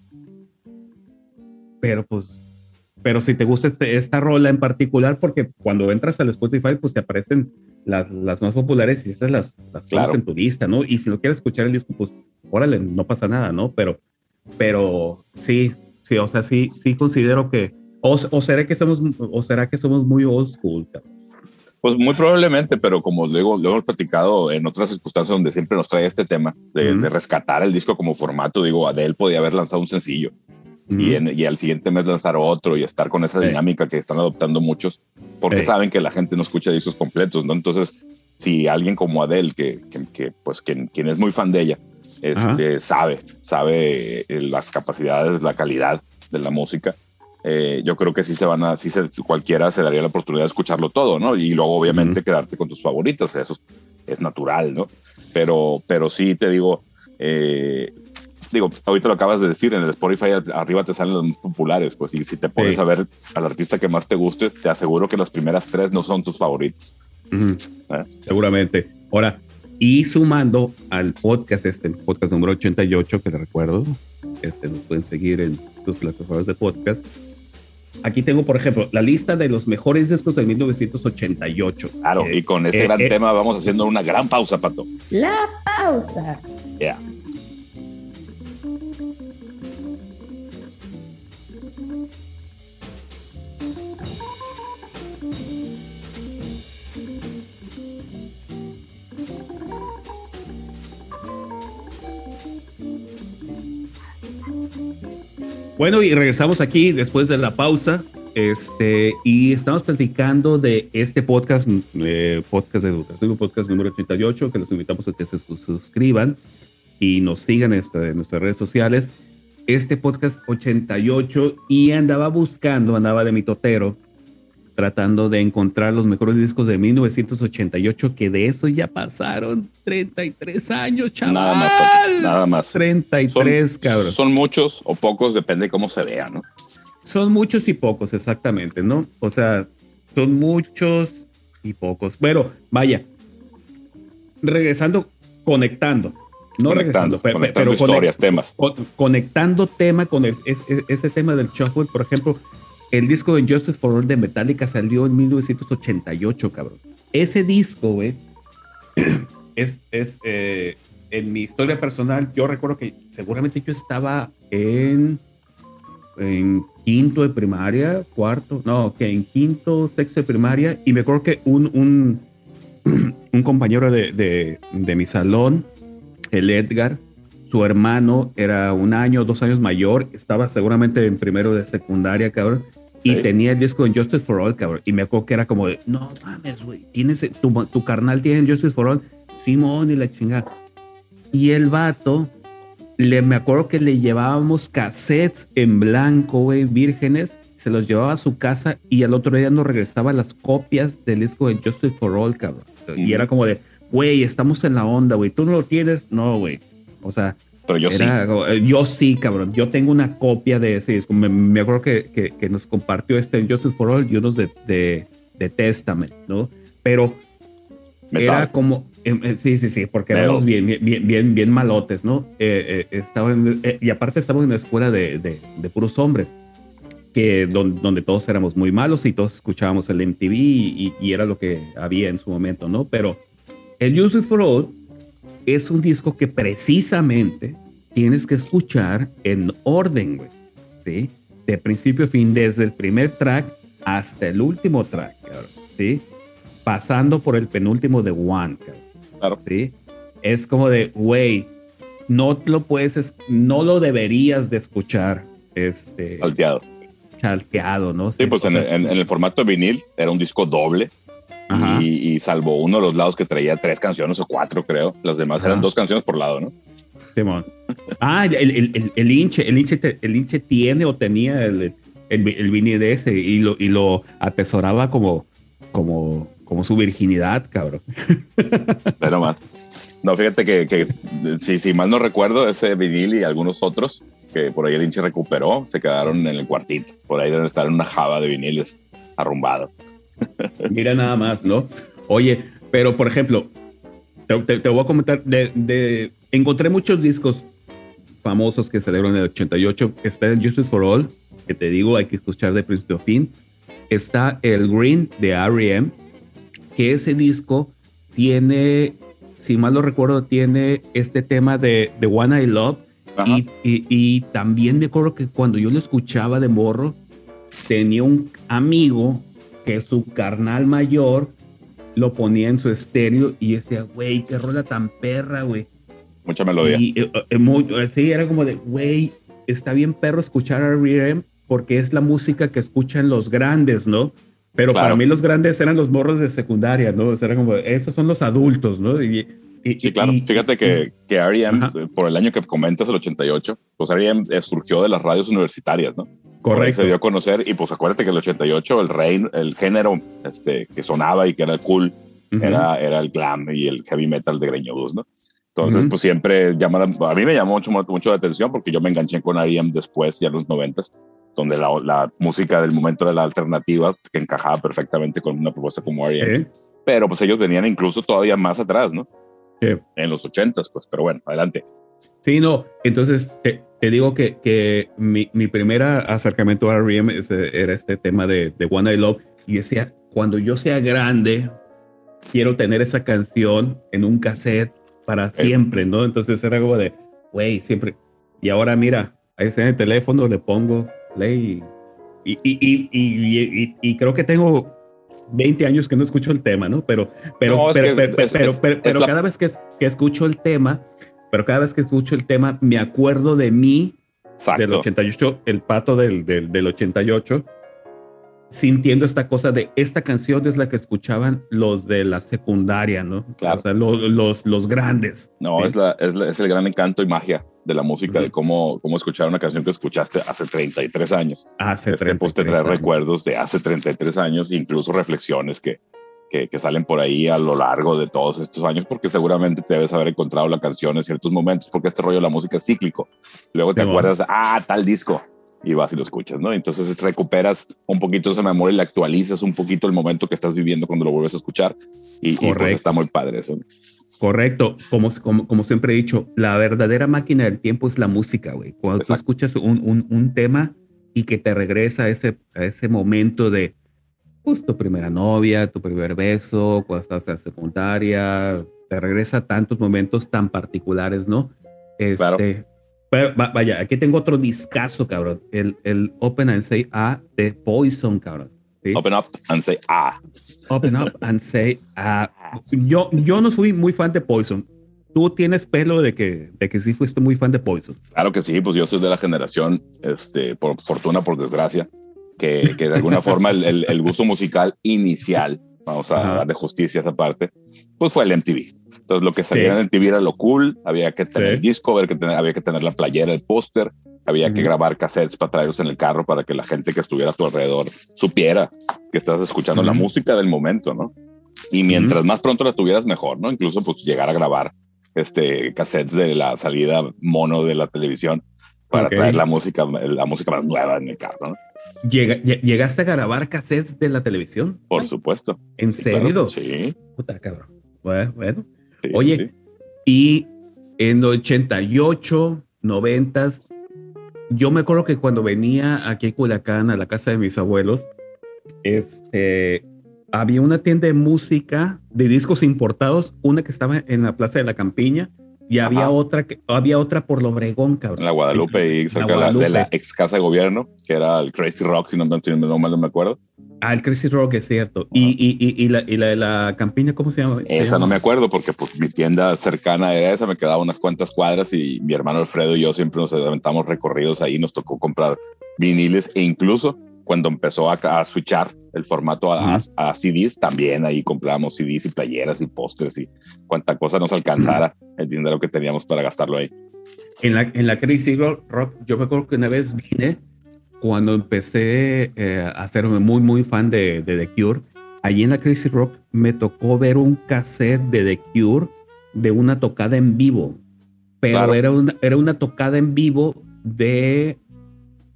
pero pues, pero si te gusta este, esta rola en particular, porque cuando entras al Spotify, pues te aparecen las, las más populares y esas las, las claro. en tu lista, ¿no? Y si no quieres escuchar el disco, pues órale, no pasa nada, ¿no? Pero, pero sí, sí, o sea, sí, sí considero que, o, o será que somos, o será que somos muy old school, Pues muy probablemente, pero como luego lo hemos platicado en otras circunstancias donde siempre nos trae este tema de, de, rescatar el disco como formato, digo, Adele podía haber lanzado un sencillo y, al siguiente mes lanzar otro y estar con esa dinámica que están adoptando muchos, porque saben que la gente no escucha discos completos, ¿no? Entonces, si alguien como Adele, que, que, pues quien, quien, es muy fan de ella, este, sabe, sabe eh, las capacidades, la calidad de la música, eh, yo creo que sí se van a, sí se, cualquiera se daría la oportunidad de escucharlo todo, ¿no? Y luego obviamente quedarte con tus favoritas, eso es, natural, ¿no? Pero, pero sí te digo, eh, digo, ahorita lo acabas de decir, en el Spotify arriba te salen los más populares, pues y si te pones a ver al artista que más te guste, te aseguro que las primeras tres no son tus favoritos. ¿Eh? Seguramente. Ahora, y sumando al podcast, este podcast número 88, que te recuerdo, este, nos pueden seguir en tus plataformas de podcast. Aquí tengo, por ejemplo, la lista de los mejores discos de 1988. Claro, Eh, y con ese eh, gran eh, tema vamos haciendo una gran pausa, Pato. La pausa. Ya. Bueno, y regresamos aquí después de la pausa. Este, y estamos platicando de este podcast, eh, podcast de educación, podcast número 88, que los invitamos a que se sus- suscriban y nos sigan este, en nuestras redes sociales. Este podcast 88 y andaba buscando, andaba de mitotero, tratando de encontrar los mejores discos de 1988, que de eso ya pasaron 33 años, chaval. Nada más, nada más. 33, son, cabrón. son muchos o pocos, depende de cómo se vea, ¿no? Son muchos y pocos, exactamente, ¿no? O sea, son muchos y pocos. Bueno, vaya, regresando, conectando, no regresando, conectando, pe- pe- conectando pero historias, temas. con- conectando tema con el, es- es- ese tema del shuffle, por ejemplo, el disco de Justice for All de Metallica salió en 1988, cabrón. Ese disco, güey, <clears throat> es, es eh, en mi historia personal, yo recuerdo que seguramente yo estaba en, en quinto de primaria, cuarto, no, que en quinto, sexto de primaria, y me acuerdo que un, un, <clears throat> un compañero de, de, de mi salón, el Edgar, su hermano era un año, dos años mayor, estaba seguramente en primero de secundaria, cabrón, y tenía el disco de Justice for All, cabrón, y me acuerdo que era como de, no mames, güey, tienes, tu, tu carnal tiene Justice for All, Simón y la chingada. Y el vato, le, me acuerdo que le llevábamos cassettes en blanco, güey, vírgenes, se los llevaba a su casa y al otro día nos regresaba las copias del disco de Justice for All, cabrón. Y era como de, güey, estamos en la onda, güey, tú no lo tienes, no, güey. O sea, Pero yo sí. era como, eh, yo sí, cabrón. Yo tengo una copia de ese disco. Me, me acuerdo que, que, que nos compartió este Justice for All y unos de, de, de Testament, ¿no? Pero Metal. era como, eh, eh, sí, sí, sí, porque éramos bien, bien, bien, bien, malotes, ¿no? Eh, eh, eh, y aparte estamos en una escuela de, de, de puros hombres, que don- donde todos éramos muy malos y todos escuchábamos el MTV y, y era lo que había en su momento, ¿no? Pero el Justice for All es un disco que precisamente tienes que escuchar en orden, güey, ¿sí? De principio a fin, desde el primer track hasta el último track, cabrón, ¿sí? Pasando por el penúltimo de One, cabrón. Claro. ¿sí? Es como de, güey, no lo puedes, es- no lo deberías de escuchar, este, Salteado. chalteado, ¿no? Sí, pues o en, sea, el- en- en el formato vinil era un disco doble. Y, y salvo uno de los lados que traía tres canciones o cuatro, creo. Las demás Ajá. eran dos canciones por lado, ¿no? Simón. Ah, el, el, el, el hinche, el hinche, te- el hinche tiene o tenía el, el, el vinil de ese y lo, y lo atesoraba como, como, como su virginidad, cabrón. <laughs> Pero más. No, fíjate que, que si, si mal no recuerdo, ese vinil y algunos otros que por ahí el hinche recuperó se quedaron en el cuartito. Por ahí deben estar en una java de viniles arrumbado. Mira nada más, ¿no? Oye, pero por ejemplo, te, te- te voy a comentar, de, de- encontré muchos discos famosos que salieron en el 88. Está el Justice for All, que te digo, hay que escuchar de principio a fin. Está el Green de R.E.M., que ese disco tiene, si mal no recuerdo, tiene este tema de, de One I Love. Y- y también me acuerdo que cuando yo lo escuchaba de morro, tenía un amigo que su carnal mayor lo ponía en su estéreo y yo decía, güey, qué rola tan perra, güey. Mucha melodía. Y eh, eh, muy- eh, sí, era como de, güey, está bien perro escuchar a R.E.M. porque es la música que escuchan los grandes, ¿no? Pero Claro. para mí los grandes eran los morros de secundaria, ¿no? O sea, era como, esos son los adultos, ¿no? Y, y- Sí, claro. y- Fíjate que, que R.E.M., Ajá. eh, por el año que comentas, el 88, pues R.E.M. eh, surgió de las radios universitarias, ¿no? Correcto. Se dio a conocer y pues acuérdate que el 88, el rey, el género este, que sonaba y que era cool, Ujú. era, era el glam y el heavy metal de greñudos, ¿no? Entonces, Ujú. pues siempre llama, a mí me llamó mucho, mucho la atención porque yo me enganché con R.E.M. después, ya en los 90 donde la, la música del momento era la alternativa que encajaba perfectamente con una propuesta como R.E.M. ¿Eh? Pero pues ellos venían incluso todavía más atrás, ¿no? Sí. En los 80 pues, pero bueno, adelante. Sí, no. Entonces, te, te digo que, que mi, mi primer acercamiento a R.E.M. era este tema de, de One I Love y decía, cuando yo sea grande, quiero tener esa canción en un cassette para siempre, ¿no? Entonces era como de, güey, siempre. Y ahora mira, ahí está en el teléfono, le pongo play y, y, y, y, y creo que tengo 20 años que no escucho el tema, ¿no? Pero, pero, pero, pero, pero, cada vez que, que, escucho el tema, pero cada vez que escucho el tema, me acuerdo de mí, Exacto. del 88, el pato del, del, del 88, sintiendo esta cosa de esta canción es la que escuchaban los de la secundaria, ¿no? Claro. O sea, los, los, los grandes. No, ¿sí? es, la, es, la, es, el gran encanto y magia de la música, uh -huh. de cómo, cómo escuchar una canción que escuchaste hace 33 años. Hace este, 33 pues te trae años. recuerdos de hace 33 años, incluso reflexiones que, que, que, salen por ahí a lo largo de todos estos años, porque seguramente te debes haber encontrado la canción en ciertos momentos, porque este rollo de la música es cíclico. Luego te sí, acuerdas, bueno. ah, tal disco, y vas y lo escuchas, ¿no? Entonces recuperas un poquito esa memoria y le actualizas un poquito el momento que estás viviendo cuando lo vuelves a escuchar. Y, y pues está muy padre eso. Correcto, como, como, como, siempre he dicho, la verdadera máquina del tiempo es la música, güey. Cuando Exacto. tú escuchas un, un, un, tema y que te regresa a ese, a ese momento de, pues, tu primera novia, tu primer beso, cuando estás en la secundaria, te regresa a tantos momentos tan particulares, ¿no? Este, claro pero, vaya, aquí tengo otro discazo, cabrón. El, el Open and Say A de Poison, cabrón. ¿Sí? Open Up and Say A. Open Up <laughs> and Say A. Yo, yo no fui muy fan de Poison. Tú tienes pelo de que, de que sí fuiste muy fan de Poison. Claro que sí, pues yo soy de la generación, este, por fortuna, por desgracia, que, que de alguna forma el, el, el, gusto musical inicial, vamos a dar de justicia esa parte, pues fue el MTV. Entonces lo que salía sí. en MTV era lo cool, había que tener sí. el disco, había que tener, había que tener la playera, el póster, había que grabar cassettes para traerlos en el carro para que la gente que estuviera a tu alrededor supiera que estás escuchando uh -huh. la música del momento, ¿no? Y mientras uh -huh. más pronto la tuvieras, mejor, ¿no? Incluso pues llegar a grabar este cassettes de la salida mono de la televisión para okay. traer la música, la música más nueva en el carro, ¿no? Llega, ¿Llegaste a grabar cassettes de la televisión? Por Ay. supuesto. ¿En sí, serio? Claro. Sí. Puta cabrón. Bueno, bueno. Sí, Oye, sí. y en 88, 90, yo me acuerdo que cuando venía aquí a Culiacán, a la casa de mis abuelos, este, había una tienda de música de discos importados, una que estaba en la Plaza de la Campiña, y había Ajá. otra que había otra por Lobregón, cabrón. En la Guadalupe y cerca Guadalupe. de la ex casa de gobierno, que era el Crazy Rock, si no, no, no mal no me acuerdo. Ah, el Crazy Rock es cierto. Y, y, y, y, la, y la de la campiña, ¿cómo se llama? Esa no me acuerdo porque pues, mi tienda cercana era esa, me quedaba unas cuantas cuadras y mi hermano Alfredo y yo siempre nos aventamos recorridos ahí, nos tocó comprar viniles e incluso cuando empezó a, a switchar el formato a, uh -huh. a, a, CDs, también ahí compramos CDs y playeras y pósters y cuanta cosa nos alcanzara uh -huh. el dinero que teníamos para gastarlo ahí. En la, en la Crazy Rock, yo me acuerdo que una vez vine cuando empecé eh, a ser muy, muy fan de, de, The Cure. Allí en la Crazy Rock me tocó ver un cassette de The Cure de una tocada en vivo, pero claro. era, una, era una tocada en vivo de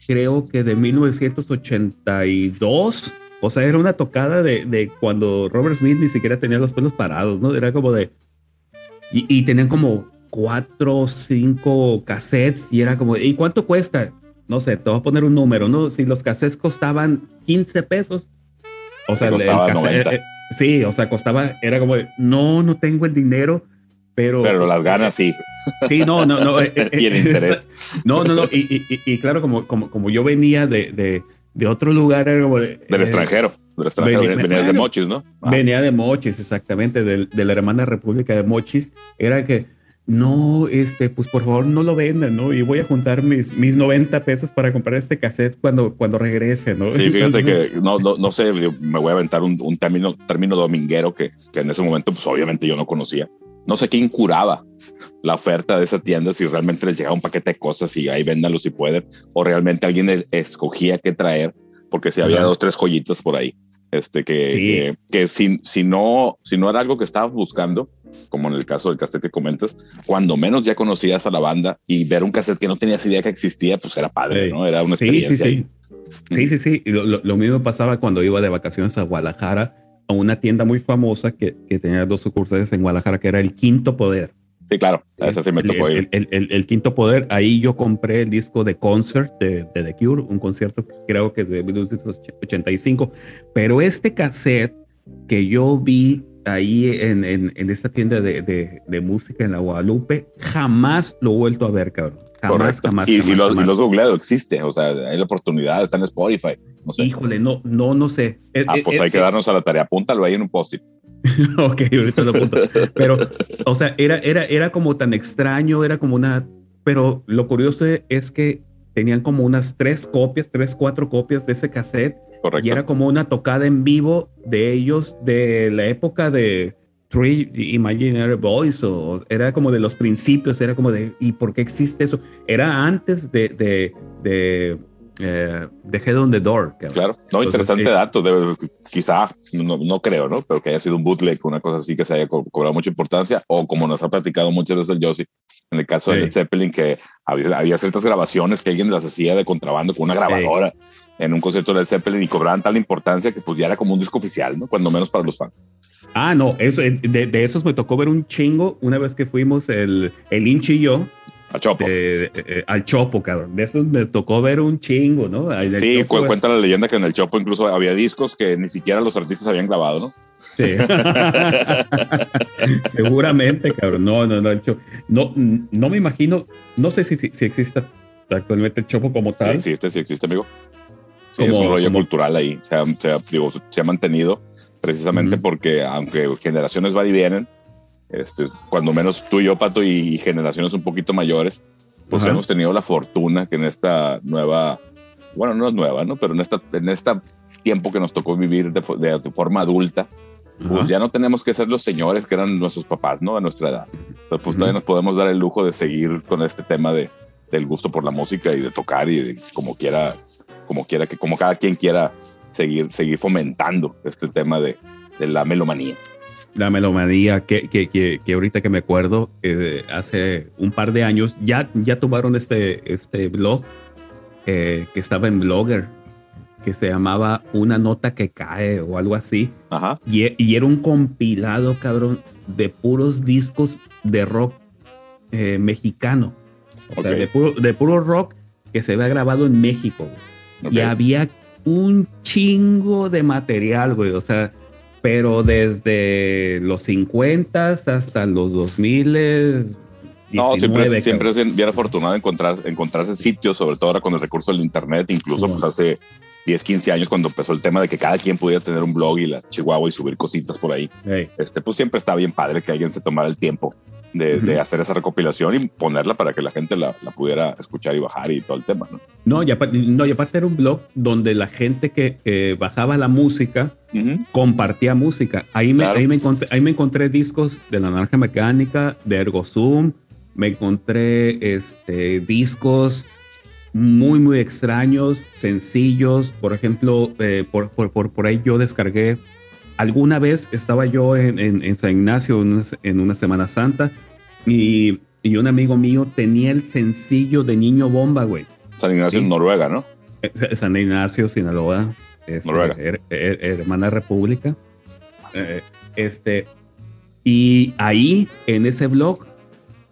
creo que de 1982. O sea, era una tocada de, de, cuando Robert Smith ni siquiera tenía los pelos parados, ¿no? Era como de... Y, y tenían como cuatro o cinco cassettes y era como, ¿y cuánto cuesta? No sé, te voy a poner un número, ¿no? Si los cassettes costaban 15 pesos. O sea, costaba el cassette, 90. Eh, sí, o sea, costaba, era como, no, no tengo el dinero, pero... Pero las ganas sí. Sí, no, no, no. <laughs> Eh, y el interés. No, no, no. Y, y, y, claro, como, como, como yo venía de, de, de otro lugar, era como de, del eh, extranjero. Del extranjero. Venía, venía de Mochis, ¿no? Ah. Venía de Mochis, exactamente, de, de, la hermana República de Mochis. Era que, no, este, pues por favor no lo vendan, ¿no? Y voy a juntar mis, mis 90 pesos para comprar este cassette cuando, cuando regrese, ¿no? Sí, fíjate Entonces, que no, no, no, sé, me voy a aventar un, un término, término dominguero que, que en ese momento, pues obviamente yo no conocía no sé quién curaba la oferta de esa tienda, si realmente les llegaba un paquete de cosas y ahí véndanlo si pueden, o realmente alguien escogía qué traer, porque si había dos, tres joyitas por ahí. Este, que, sí. que, que, si, si, no, si no era algo que estabas buscando, como en el caso del cassette que comentas, cuando menos ya conocías a la banda y ver un cassette que no tenías idea que existía, pues era padre, sí. ¿no? Era una experiencia. Sí, sí, sí. Sí, sí, sí. Lo mismo pasaba cuando iba de vacaciones a Guadalajara a una tienda muy famosa que, que tenía dos sucursales en Guadalajara, que era el Quinto Poder. Sí, claro, ese sí me tocó el, el, el, el, quinto poder, ahí yo compré el disco de concert de, de The Cure, un concierto que creo que de 1985, pero este cassette que yo vi ahí en, en, en esta tienda de, de, de, música en la Guadalupe, jamás lo he vuelto a ver, cabrón. Jamás, Correcto. jamás. y, jamás, y, los, jamás. y los googleado, existe, o sea, hay la oportunidad, está en Spotify. No sé. Híjole, no, no, no sé. Es- Ah, es- pues hay es- que darnos a la tarea. Apúntalo ahí en un post-it. <laughs> ok, ahorita lo apunto. Pero, o sea, era, era, era como tan extraño, era como una. Pero lo curioso es que tenían como unas tres copias, tres, cuatro copias de ese cassette Correcto. y era como una tocada en vivo de ellos de la época de Three Imaginary Boys o o era como de los principios, era como de ¿y por qué existe eso? Era antes de de de, eh, de Head on the Door. cabrón. Claro, no, Entonces, interesante eh, dato. Debe- quizá, no, no creo, ¿no? Pero que haya sido un bootleg, una cosa así que se haya co- cobrado mucha importancia, o como nos ha platicado muchas veces el Josie, en el caso de Sí. Led Zeppelin, que había, había ciertas grabaciones que alguien las hacía de contrabando con una grabadora en un concierto de Zeppelin y cobraban tal importancia que pues ya era como un disco oficial, ¿no? Cuando menos para los fans. Ah, no, eso, de, de esos me tocó ver un chingo una vez que fuimos el, el Inchi y yo A Chopo. eh, al Chopo, cabrón. De esos me tocó ver un chingo, ¿no? Sí, cu- cuenta la leyenda que en el Chopo incluso había discos que ni siquiera los artistas habían grabado, ¿no? Sí. <laughs> Seguramente, cabrón. No, no, no, el Chopo. No, no me imagino, no sé si, si, si existe actualmente el Chopo como Sí tal. existe, sí existe, amigo. Sí, Como- es un rollo como- cultural ahí. Se ha, se ha- digo, se ha mantenido precisamente porque, aunque generaciones van y vienen, este, cuando menos tú y yo, Pato, y generaciones un poquito mayores, pues Ajá. hemos tenido la fortuna que en esta nueva, bueno, no es nueva, ¿no? Pero en esta, en este tiempo que nos tocó vivir de, de- de forma adulta, pues Ajá. ya no tenemos que ser los señores que eran nuestros papás, ¿no? A nuestra edad. O sea, pues Ujú. todavía nos podemos dar el lujo de seguir con este tema de, del gusto por la música y de tocar y de como quiera, como quiera que, como cada quien quiera seguir, seguir fomentando este tema de, de la melomanía. La melomanía que, que, que, que ahorita que me acuerdo, eh, hace un par de años, ya, ya tomaron este, este blog eh, que estaba en Blogger, que se llamaba Una nota que cae o algo así, Ajá. y, y era un compilado, cabrón, de puros discos de rock eh, mexicano, o sea, de puro, de puro rock que se había grabado en México. Y había un chingo de material, güey. O sea, pero desde los 50 hasta los 2000. No, siempre, 19, siempre es bien, afortunado encontrar, encontrarse sitios, sobre todo ahora con el recurso del Internet, incluso pues hace 10, 15 años cuando empezó el tema de que cada quien pudiera tener un blog y la Chihuahua y subir cositas por ahí. Este, pues siempre está bien padre que alguien se tomara el tiempo de, Ujú. de hacer esa recopilación y ponerla para que la gente la, la pudiera escuchar y bajar y todo el tema, ¿no? No, y aparte, no, y aparte era un blog donde la gente que, que bajaba la música Ujú. compartía música. Ahí me, Claro. ahí, me encontré, ahí me encontré discos de La Naranja Mecánica, de Ergo Zoom, me encontré este, discos muy, muy extraños, sencillos. Por ejemplo, eh, por, por, por, por ahí yo descargué, alguna vez estaba yo en, en, en San Ignacio en una, en una Semana Santa y, y un amigo mío tenía el sencillo de Niño Bomba, güey. San Ignacio Sí. Noruega, ¿no? Eh, San Ignacio, Sinaloa, este, Noruega. her- her- hermana república. Eh, este, y ahí, en ese blog,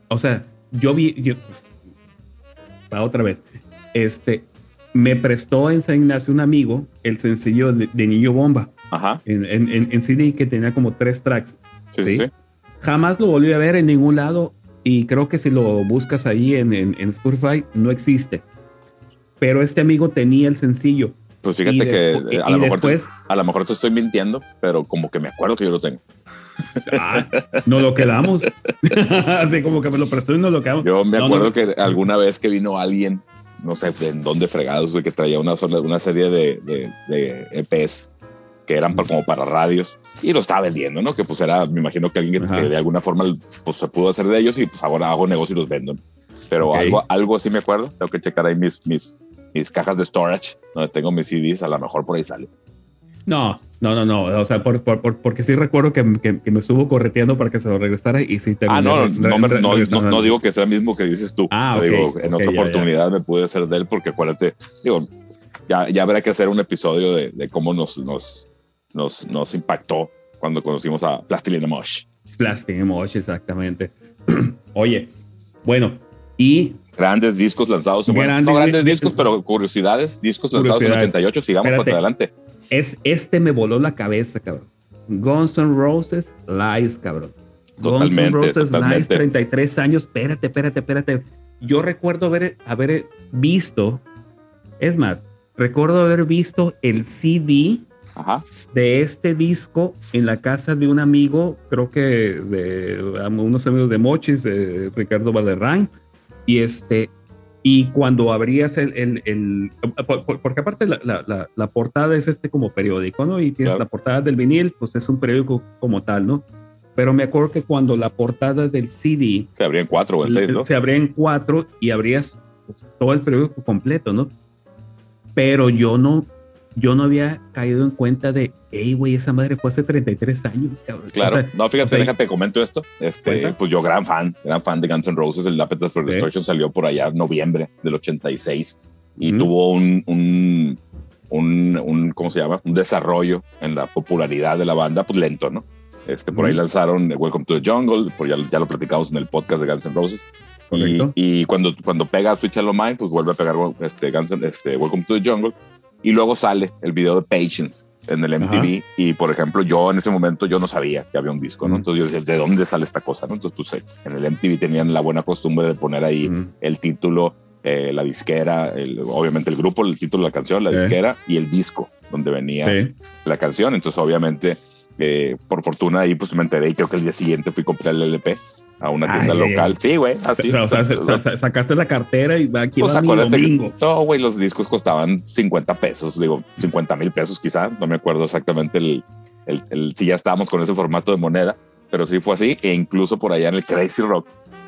o sea, yo vi, yo, va otra vez, este, me prestó en San Ignacio un amigo el sencillo de, de Niño Bomba Ajá. en, en, en- CD que tenía como tres tracks. Sí, sí, Sí. Jamás lo volví a ver en ningún lado y creo que si lo buscas ahí en, en, en Spotify no existe. Pero este amigo tenía el sencillo. Pues fíjate que eh, a, lo mejor te, después- a lo mejor te estoy mintiendo, pero como que me acuerdo que yo lo tengo. Ah, no lo quedamos. <laughs> Así como que me lo prestó y no lo quedamos. Yo me No, acuerdo no. que alguna vez que vino alguien, no sé en dónde fregados, güey, que traía una, sola- una serie de, de, de EPs que eran pa- como para radios y lo estaba vendiendo, ¿no? Que pues era, me imagino que alguien que, de alguna forma pues se pudo hacer de ellos y pues ahora hago negocio y los vendo. Pero Ok. algo, algo así me acuerdo. Tengo que checar ahí mis, mis, mis cajas de storage donde tengo mis CDs. A lo mejor por ahí sale. No, no, no, no. O sea, por, por- por- porque sí recuerdo que, que- que me estuvo correteando para que se lo regresara y sí Ah, no, no, me- no, no, no digo que sea el mismo que dices tú. Ah, Te ok, digo, en ok, otra ya, oportunidad me pude hacer de él porque acuérdate, digo, ya, ya habrá que hacer un episodio de, de cómo nos, nos, nos, nos impactó cuando conocimos a Plastilina Mosh. Plastic Emoji, exactamente. <clears throat> Oye, bueno, y Grandes discos lanzados. Bueno, Grandes no grandes di- discos, pero curiosidades. Discos lanzados en Curiosidades. 88. Sigamos Espérate. por adelante. es, este me voló la cabeza, cabrón. Guns N' Roses, Lies, cabrón. Guns N' Totalmente, Roses, Lies, totalmente. 33 años. Espérate, espérate, espérate. Yo recuerdo haber, haber visto, es más, recuerdo haber visto el CD Ajá. de este disco en la casa de un amigo, creo que de unos amigos de Mochis, de Ricardo Valderrain, y este, y cuando abrías el, el, el- por- por- porque aparte la, la, portada es este como periódico, ¿no? Y tienes Claro. la portada del vinil, pues es un periódico como tal, ¿no? Pero me acuerdo que cuando la portada del CD Se cuatro o en seis, ¿no? se abría en cuatro y abrías pues, todo el periódico completo, ¿no? Pero yo no, yo no había caído en cuenta de, hey, güey, esa madre fue hace 33 años, cabrón. Claro, O sea, no, fíjate, o sea, déjate, comento esto. Este, Cuenta. pues yo gran fan, gran fan de Guns N' Roses. El Appetite for. Destruction salió por allá en noviembre del 86 y Ujú. tuvo un, un, un, un, ¿cómo se llama? Un desarrollo en la popularidad de la banda, pues lento, ¿no? Este, por ahí Ujú. lanzaron Welcome to the Jungle, por ya, ya lo platicamos en el podcast de Guns N' Roses. Y, Correcto. y cuando, cuando pega Switch Hello Mind, pues vuelve a pegar este, Guns N' este, Welcome to the Jungle. Y luego sale el video de Patience en el MTV. Y por ejemplo, yo en ese momento yo no sabía que había un disco, ¿no? Mm. Entonces yo decía, ¿de dónde sale esta cosa? ¿no? Entonces, pues en el MTV tenían la buena costumbre de poner ahí el título, eh, la disquera, el- obviamente el grupo, el título de la canción, la disquera y el disco donde venía Sí. la canción. Entonces, obviamente, eh, por fortuna ahí pues me enteré y creo que el día siguiente fui a comprar el LP a una tienda ay, local. Sí, güey, así. O sea, sa- sa- sacaste la cartera y va aquí Pues va mi acuérdate que- domingo. no, güey, los discos costaban 50 pesos, digo, 50 mil pesos quizá, no me acuerdo exactamente el, el, el- si ya estábamos con ese formato de moneda, pero sí fue así, e incluso por allá en el Crazy Rock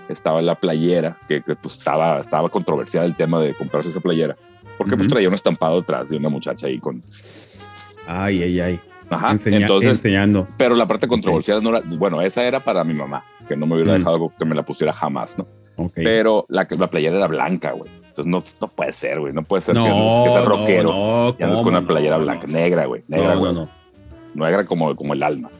estaba la playera, que, que, pues estaba, estaba controversial el tema de comprarse esa playera, porque pues Ujú. traía un estampado atrás de una muchacha ahí con... Ay, ay, ay. Ajá, Enseña- entonces, enseñando. pero la parte controversial no era, bueno, esa era para mi mamá, que no me hubiera Mm. dejado que me la pusiera jamás, ¿no? Pero la, la playera era blanca, güey. Entonces no, no puede ser, güey. No puede ser que, no, que seas no, rockero. no, y andes con ¿cómo una playera no? blanca, negra, güey. Negra, No, güey. no, no. Negra como, como el alma.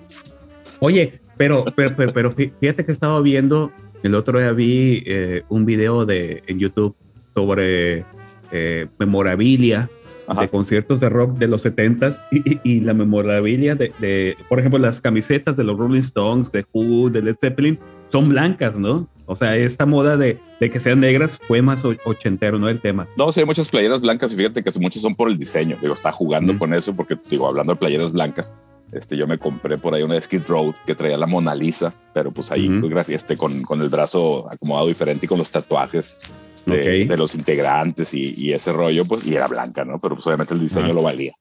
Oye, pero, pero, pero, pero fí- fíjate que estaba viendo, el otro día vi eh, un video de, en YouTube sobre eh, memorabilia Ajá. de conciertos de rock de los 70s y, y- y la memorabilia de, de, por ejemplo, las camisetas de los Rolling Stones, de Who, de Led Zeppelin, son blancas, ¿no? O sea, esta moda de, de que sean negras fue más ochentero, ¿no? El tema. No, sí, hay muchas playeras blancas y fíjate que muchas son por el diseño. Digo, está jugando Mm. con eso porque, digo, hablando de playeras blancas, este, yo me compré por ahí una de Skid Road que traía la Mona Lisa, pero pues ahí graf- este, con, con el brazo acomodado diferente y con los tatuajes de, Ok. de los integrantes y, y ese rollo, pues, y era blanca, ¿no? Pero pues obviamente el diseño Ah. lo valía.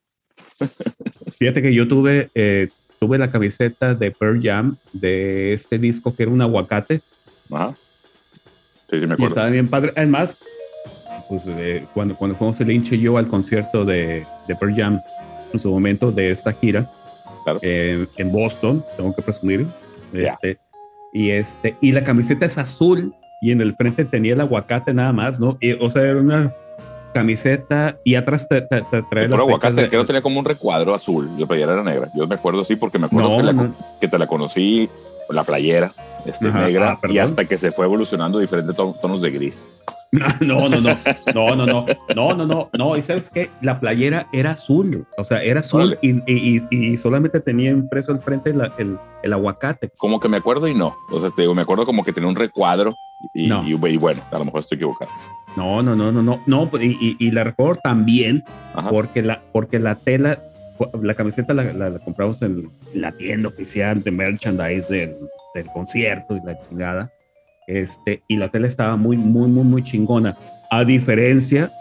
Fíjate que yo tuve, eh, tuve la camiseta de Pearl Jam de este disco que era un aguacate Ajá. Sí, sí, me y acuerdo. estaba bien padre. Además, pues eh, cuando, cuando fuimos el hinche y yo al concierto de, de Pearl Jam en su momento de esta gira Claro. eh, en Boston, tengo que presumir. Ya. Este, y, este, y la camiseta es azul y en el frente tenía el aguacate nada más, ¿no? Y, o sea, era una camiseta y atrás te, te- te trae El aguacate, de- que no tenía como un recuadro azul, la playera era negra. Yo me acuerdo sí, porque me acuerdo No, que, la- no. que te la conocí con la playera este, Ajá, negra ah, y hasta que se fue evolucionando diferentes to- tonos de gris. <laughs> No, no, no, no, no, no, no, no, no, no, y sabes que la playera era azul, o sea, era azul y, y, y- solamente tenía impreso al frente la- el, el aguacate. Como que me acuerdo y no. O sea, te digo, me acuerdo como que tenía un recuadro y, No. y- bueno, a lo mejor estoy equivocado. No, no, no, no, no, no, y, y, y la recuerdo también Ajá. porque la, porque la tela, la camiseta la, la- la compramos en la tienda oficial de merchandise del, del concierto y la chingada. Este, y la tela estaba muy, muy, muy, muy chingona. A diferencia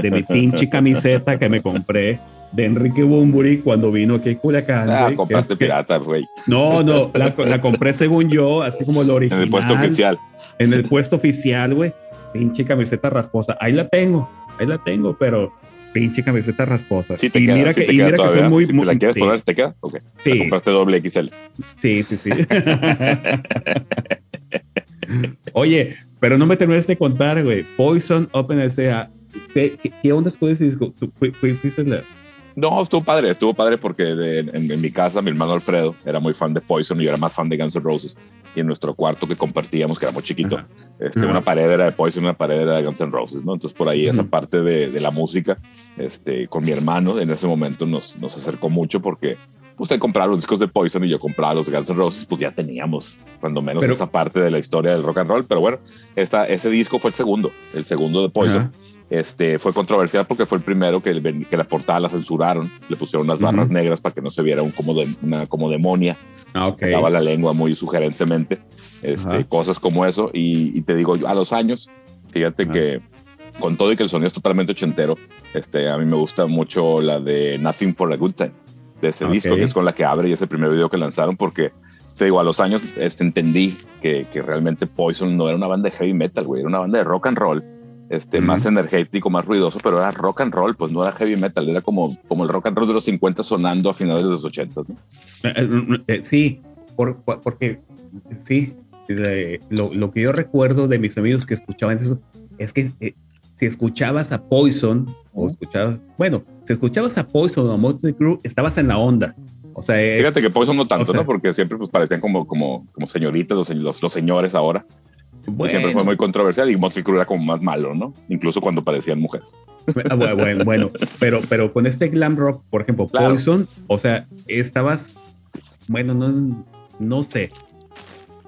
de mi pinche <laughs> camiseta que me compré de Enrique Bumburi cuando vino aquí a Culiacán. Ah, compraste que- pirata, güey. No, no, la, la compré según yo, así como el En original. el puesto oficial. En el puesto oficial, güey. Pinche camiseta rasposa. Ahí la tengo, ahí la tengo, pero pinche camiseta rasposa. Sí te y queda, mira sí que, te y queda mira que todavía. soy muy, si muy- te la quieres sí, poner, ¿te queda? Ok. Sí. La compraste doble XL. Sí, sí, sí. <laughs> Oye, pero no me terminaste de contar, güey. Poison Open S.A. ¿Qué, qué, qué onda con ese disco? ¿Tú fui- fui- fuiste la- No, estuvo padre, estuvo padre porque de- en, en mi casa mi hermano Alfredo era muy fan de Poison y yo era más fan de Guns N' Roses. Y en nuestro cuarto que compartíamos, que era muy chiquito, Ajá. este, Ajá. una pared era de Poison, una pared era de Guns N' Roses, ¿no? Entonces por ahí esa parte de, de la música, este, con mi hermano en ese momento nos, nos acercó mucho porque usted compraba los discos de Poison y yo compraba los Guns N' Roses, pues ya teníamos cuando menos Pero- esa parte de la historia del rock and roll. Pero bueno, esta, ese disco fue el segundo, el segundo de Poison. Este fue controversial porque fue el primero que, el- que la portada la censuraron, le pusieron unas barras Ujú. negras para que no se viera un, como, de, una, como demonia, Ah, ok. sacaba la lengua muy sugerentemente, este, Ajá. cosas como eso. Y, y te digo, a los años, fíjate Ajá. que con todo y que el sonido es totalmente ochentero, este, a mí me gusta mucho la de Nothing for a Good Time, de ese Ok. disco, que es con la que abre y ese primer video que lanzaron, porque te digo, a los años este, entendí que, que realmente Poison no era una banda de heavy metal, güey, era una banda de rock and roll. Este, más energético, más ruidoso, pero era rock and roll, pues no era heavy metal, era como, como el rock and roll de los 50 sonando a finales de los 80, ¿no? Eh, eh, eh, sí, por- por- porque sí, le- lo, lo que yo recuerdo de mis amigos que escuchaban eso es que eh, si escuchabas a Poison o escuchabas, bueno, si escuchabas a Poison o a Motley Crue, estabas en la onda. O sea, Fíjate que Poison no tanto, o sea- ¿no? Porque siempre pues, parecían como, como, como señoritas, los, los, los señores ahora. Bueno, Siempre fue muy controversial y Motley Crue era como más malo, ¿no? Incluso cuando parecían mujeres. Bueno, bueno, bueno, pero, pero con este glam rock, por ejemplo, Claro. Poison, o sea, estabas, bueno, no, no sé,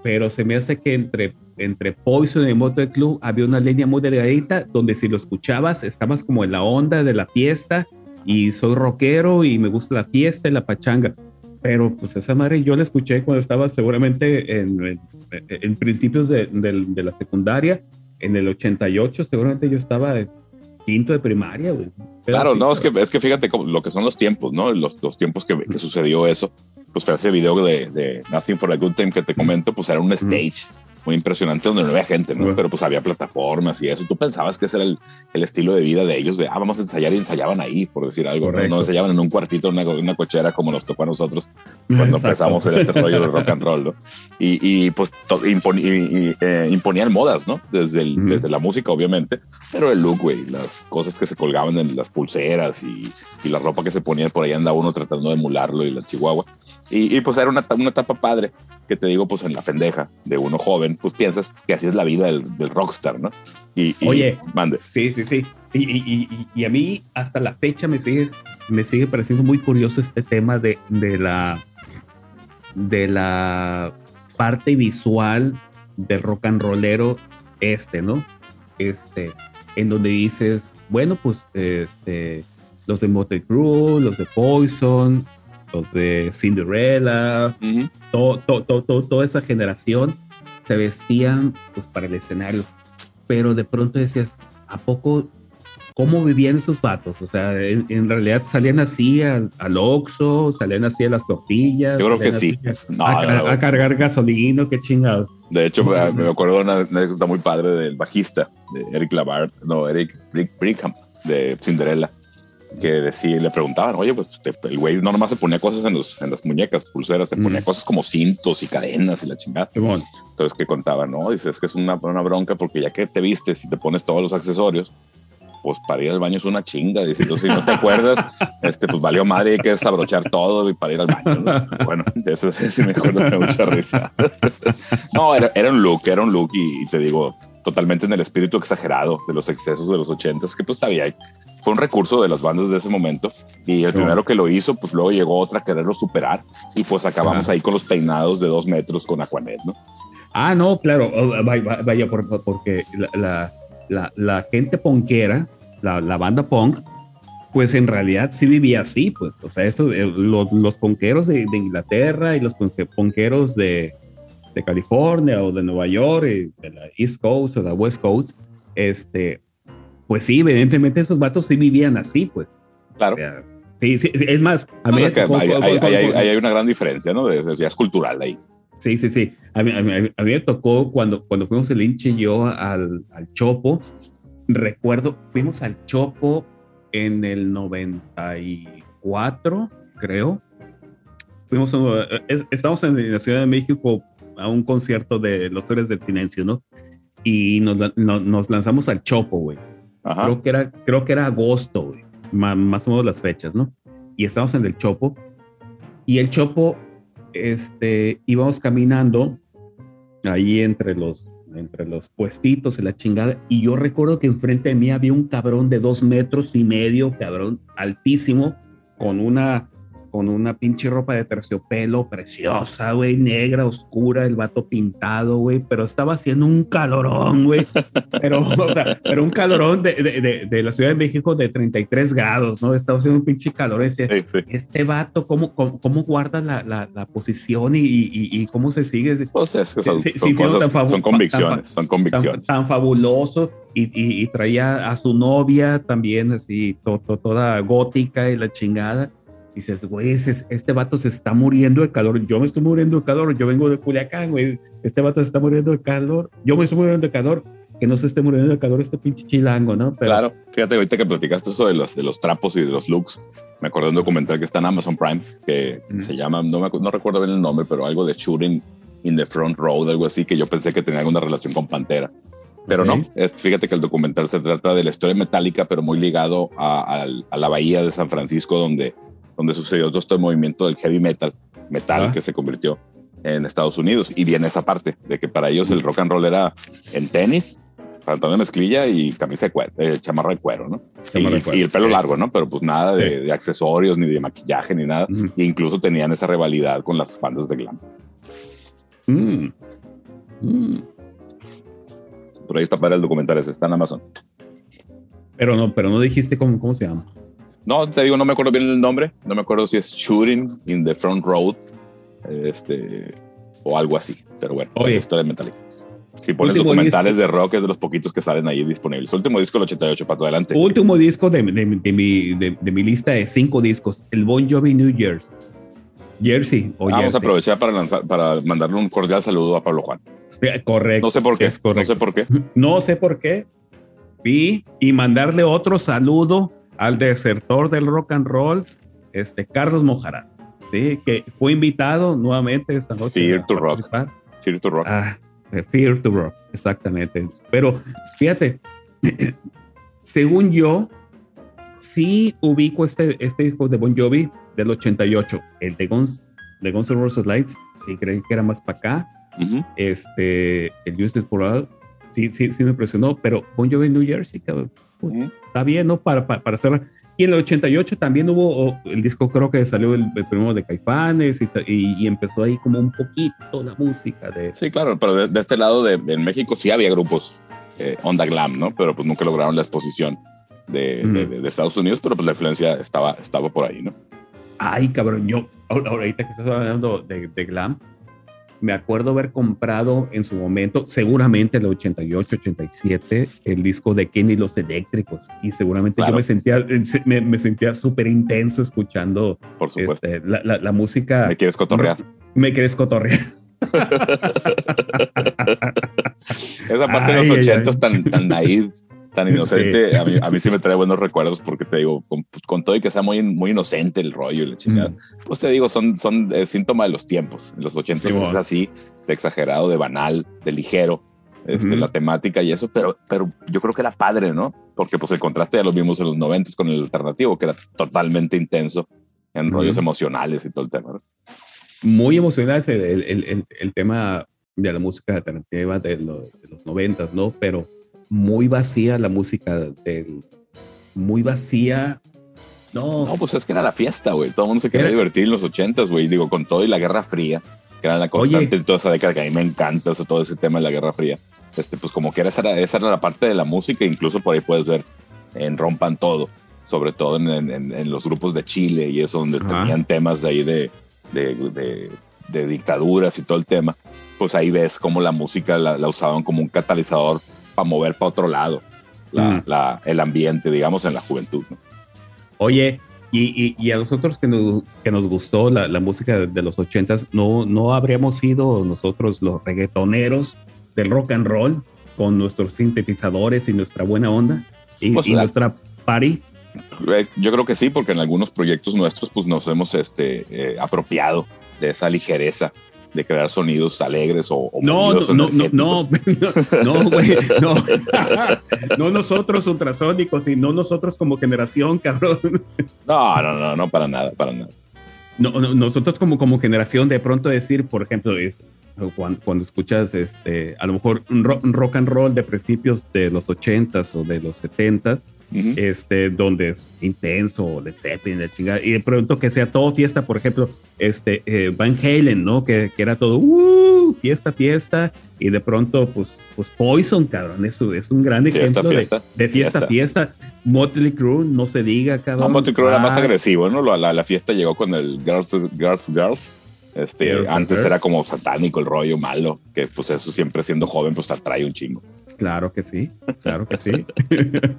pero se me hace que entre, entre Poison y Motley Crue había una línea muy delgadita donde si lo escuchabas estabas como en la onda de la fiesta y soy rockero y me gusta la fiesta y la pachanga. Pero pues esa madre yo la escuché cuando estaba seguramente en, en, en principios de, de- de la secundaria, en el 88, seguramente yo estaba quinto de primaria, güey. Claro, no, es que, es que fíjate cómo- lo que son los tiempos, ¿no? Los, los tiempos que, que sucedió eso. Pues ese video de, de Nothing for a Good Time que te comento, pues era un stage muy impresionante donde no había gente, ¿no? Bueno. Pero pues había plataformas y eso. Tú pensabas que ese era el, el estilo de vida de ellos, de, ah, vamos a ensayar y ensayaban ahí, por decir algo. ¿no? Correcto. No ensayaban en un cuartito, en una, una cochera como nos tocó a nosotros cuando Exacto. empezamos en este rollo del rock and roll, ¿no? Y, y, pues to- impon- y- y, eh, imponían modas, ¿no? Desde, el- desde la música, obviamente, pero el look, güey, las cosas que se colgaban en las pulseras y, y la ropa que se ponía por ahí anda uno tratando de emularlo y la chihuahua. Y, y, pues era una, una etapa padre que te digo, pues en la pendeja de uno joven, pues piensas que así es la vida del, del rockstar, ¿no? Y, y Oye. mande. Sí, sí, sí. Y, y- y- y a mí hasta la fecha me sigue, me sigue pareciendo muy curioso este tema de, de la de la parte visual del rock and rollero este, ¿no? Este, en donde dices, bueno, pues este, los de Motley Crue, los de Poison, los de Cinderella, Ujú. todo, todo, todo, todo- toda esa generación se vestían pues para el escenario. Pero de pronto decías, ¿a poco cómo vivían esos vatos? O sea, en, en realidad salían así al, al Oxxo, salían así a las tortillas. Yo creo que sí. No, a, no, no. a cargar gasolina, qué chingados. De hecho, me acuerdo una anécdota muy padre del bajista, de Eric Lavard, no, Eric Brick, Brickham, de Cinderella, que decía, le preguntaban, oye, pues te- el güey no nomás se ponía cosas en, los, en las muñecas, pulseras, se ponía Mm. cosas como cintos y cadenas y la chingada. Simón. Entonces, que contaba, no, dice, es que es una, una bronca porque ya que te vistes y te pones todos los accesorios, pues para ir al baño es una chinga. Dice, entonces si no te acuerdas, <laughs> este, pues valió madre, hay que desabrochar todo y para ir al baño. ¿no? Bueno, de eso sí me acuerdo de mucha risa. <laughs> No, era, era un look, era un look y, y te digo, totalmente en el espíritu exagerado de los excesos de los ochentas, que pues sabía, fue un recurso de las bandas de ese momento y el Sí. primero que lo hizo, pues luego llegó otra a quererlo superar y pues acabamos Ajá. ahí con los peinados de dos metros con Aquanet, ¿no? Ah, no, claro, vaya, vaya, por- porque la, la, la, la gente ponquera, la, la banda punk, pues en realidad sí vivía así, pues, o sea, eso, eh, los, los ponqueros de, de Inglaterra y los ponque- ponqueros de, de California o de Nueva York, y de la East Coast o de la West Coast, este, pues sí, evidentemente esos vatos sí vivían así, pues. Claro. O sea, sí, sí, es más, a No, mí es que tocó- hay, una gran diferencia, ¿no? Ya es cultural ahí. Sí, sí, sí. A mí, a mí- a mí me tocó cuando, cuando fuimos el hinche y yo al, al Chopo. Recuerdo, fuimos al Chopo en el 94, creo. Fuimos, a- es- estamos en la Ciudad de México a un concierto de Los Héroes del Silencio, ¿no? Y nos, no- nos lanzamos al Chopo, güey. Ajá. Creo que era, creo que era agosto, güey. Ma- más o menos las fechas, ¿no? y estábamos en el Chopo. Y el Chopo, este, íbamos caminando ahí entre los, entre los puestitos y la chingada. Y yo recuerdo que enfrente de mí había un cabrón de dos metros y medio, cabrón altísimo, con una con una pinche ropa de terciopelo preciosa, güey, negra, oscura, el vato pintado, güey, pero estaba haciendo un calorón, güey. <laughs> Pero, o sea, pero un calorón de, de, de, la Ciudad de México de 33 grados, ¿no? Estaba haciendo un pinche calor. Ese, Este vato, ¿cómo, cómo, guarda la, la, la posición y, y, y, cómo se sigue? Pues es que son, son, cosas, son convicciones, son convicciones. Tan, fabuloso. Y, y, traía a su novia también así, toda gótica y la chingada dices, güey, este vato se está muriendo de calor, yo me estoy muriendo de calor, yo vengo de Culiacán, güey, este vato se está muriendo de calor, yo me estoy muriendo de calor, que no se esté muriendo de calor este pinche chilango, ¿no? claro, fíjate, ahorita que platicaste eso de los, de los trapos y de los looks, me acordé de un documental que está en Amazon Prime, que se llama, no, me, no recuerdo bien el nombre, pero algo de Shooting in the Front Row, algo así, que yo pensé que tenía alguna relación con Pantera. Pero no, es, fíjate que el documental se trata de la historia metálica, pero muy ligado a, a la bahía de San Francisco, donde donde sucedió todo este movimiento del heavy metal, metal que se convirtió en Estados Unidos. Y viene esa parte de que para ellos el rock and roll era en tenis, pantalón de mezclilla y camisa de cuero, eh, chamarra de cuero, ¿no? Y, el pelo largo, ¿no? Pero pues nada de, accesorios, ni de maquillaje, ni nada. E incluso tenían esa rivalidad con las bandas de glam. Mm. Mm. Por ahí está para el documental, ese está en Amazon. Pero no, pero no dijiste cómo, cómo se llama. No, te digo, no me acuerdo bien el nombre. No me acuerdo si es Shooting in the Front Road. Este, o algo así. Pero bueno, Oye. historia de Metallica. Si pones documentales de rock, es de los poquitos que salen ahí disponibles. Último disco, el 88, para adelante. Último disco de, de, mi, de, mi, lista de cinco discos, el Bon Jovi New Year's. Jersey. O Vamos a aprovechar para, lanzar, para mandarle un cordial saludo a Pablo Juan. Eh, correcto. No sé por qué. No sé por qué. <laughs> No sé por qué. Y, y mandarle otro saludo al desertor del rock and roll, este Carlos Mojarás, ¿sí? que fue invitado nuevamente esta noche. Fear to Rock. Fear to Rock. Ah, eh, Fear to Rock, exactamente. Pero fíjate, <clears throat> según yo, sí ubico este, este disco de Bon Jovi del 88, el de Guns, de Guns N' Roses Lights, sí creí que era más para acá. Este, el Justice for sí, sí, sí me impresionó, pero Bon Jovi New Jersey, cabrón está bien, ¿no? Para, para, para hacerla. Y en el 88 también hubo el disco, creo que salió el, primero de Caifanes y, y, empezó ahí como un poquito la música de. Sí, claro, pero de, este lado de, México sí había grupos eh, onda glam, ¿no? Pero pues nunca lograron la exposición de, de, Estados Unidos, pero pues la influencia estaba, estaba por ahí, ¿no? Ay, cabrón, yo ahorita que estás hablando de, glam, me acuerdo haber comprado en su momento, seguramente el 88, 87, el disco de Kenny los Eléctricos. Y seguramente yo me sentía, me, sentía súper intenso escuchando este, la, la, música. ¿Me quieres cotorrear? Me quieres cotorrear. <laughs> Esa parte de los 80 tan, tan naive tan inocente, a, mí, a, mí, sí me trae buenos recuerdos porque te digo, con, todo y que sea muy, muy inocente el rollo y la chingada, pues te digo, son, son el síntoma de los tiempos. En los 80 es así, de exagerado, de banal, de ligero, este, la temática y eso, pero, pero yo creo que era padre, ¿no? Porque pues el contraste ya lo vimos en los 90 con el alternativo, que era totalmente intenso en rollos emocionales y todo el tema. Muy emocional el, el, el, tema de la música alternativa de los, de los 90, ¿no? Pero muy vacía la música del muy vacía. No. No, pues es que era la fiesta, güey. Todo el mundo se quería divertir en los ochentas, güey. Digo, con todo y la Guerra Fría, que era la constante en toda esa década que a mí me encanta todo ese tema de la Guerra Fría. Este, pues como que era, esa, era, esa era la parte de la música, incluso por ahí puedes ver en Rompan Todo, sobre todo en, en, los grupos de Chile y eso, donde tenían temas de ahí de, de, de, dictaduras y todo el tema. Pues ahí ves cómo la música la, la usaban como un catalizador para mover para otro lado mm. el ambiente, digamos, en la juventud. Oye, y, a nosotros que nos, que nos gustó la, música de, los ochentas, ¿no, ¿no habríamos sido nosotros los reggaetoneros del rock and roll con nuestros sintetizadores y nuestra buena onda y, pues nuestra party? Eh, yo creo que sí, porque en algunos proyectos nuestros pues nos hemos este, eh, apropiado de esa ligereza de crear sonidos alegres o, o no, no, no, <laughs> no, no, güey, no, <laughs> no nosotros ultrasónicos y no nosotros como generación, cabrón. No, no, no, no, para nada, para nada. No, no, nosotros como, como generación de pronto decir, por ejemplo, es, cuando, cuando escuchas este, a lo mejor un rock, un rock and roll de principios de los 80s o de los 70s, Ujú. este, donde es intenso, Led Zeppelin, la chingada, y de pronto que sea todo fiesta, por ejemplo, este, eh, Van Halen, ¿no? Que, que era todo, uh, fiesta, fiesta, y de pronto, pues, pues Poison, cabrón, eso es un gran Fiesta, ejemplo de- fiesta, de, fiesta, fiesta, Motley Crue, no se diga, cabrón. No, Motley Crue era más Ah, agresivo, ¿no? La, la, la fiesta llegó con el Girls, Girls, Girls. Este, Girls, antes Girls. era como satánico el rollo malo, que pues eso siempre siendo joven pues atrae un chingo. Claro que sí, claro que sí. <laughs>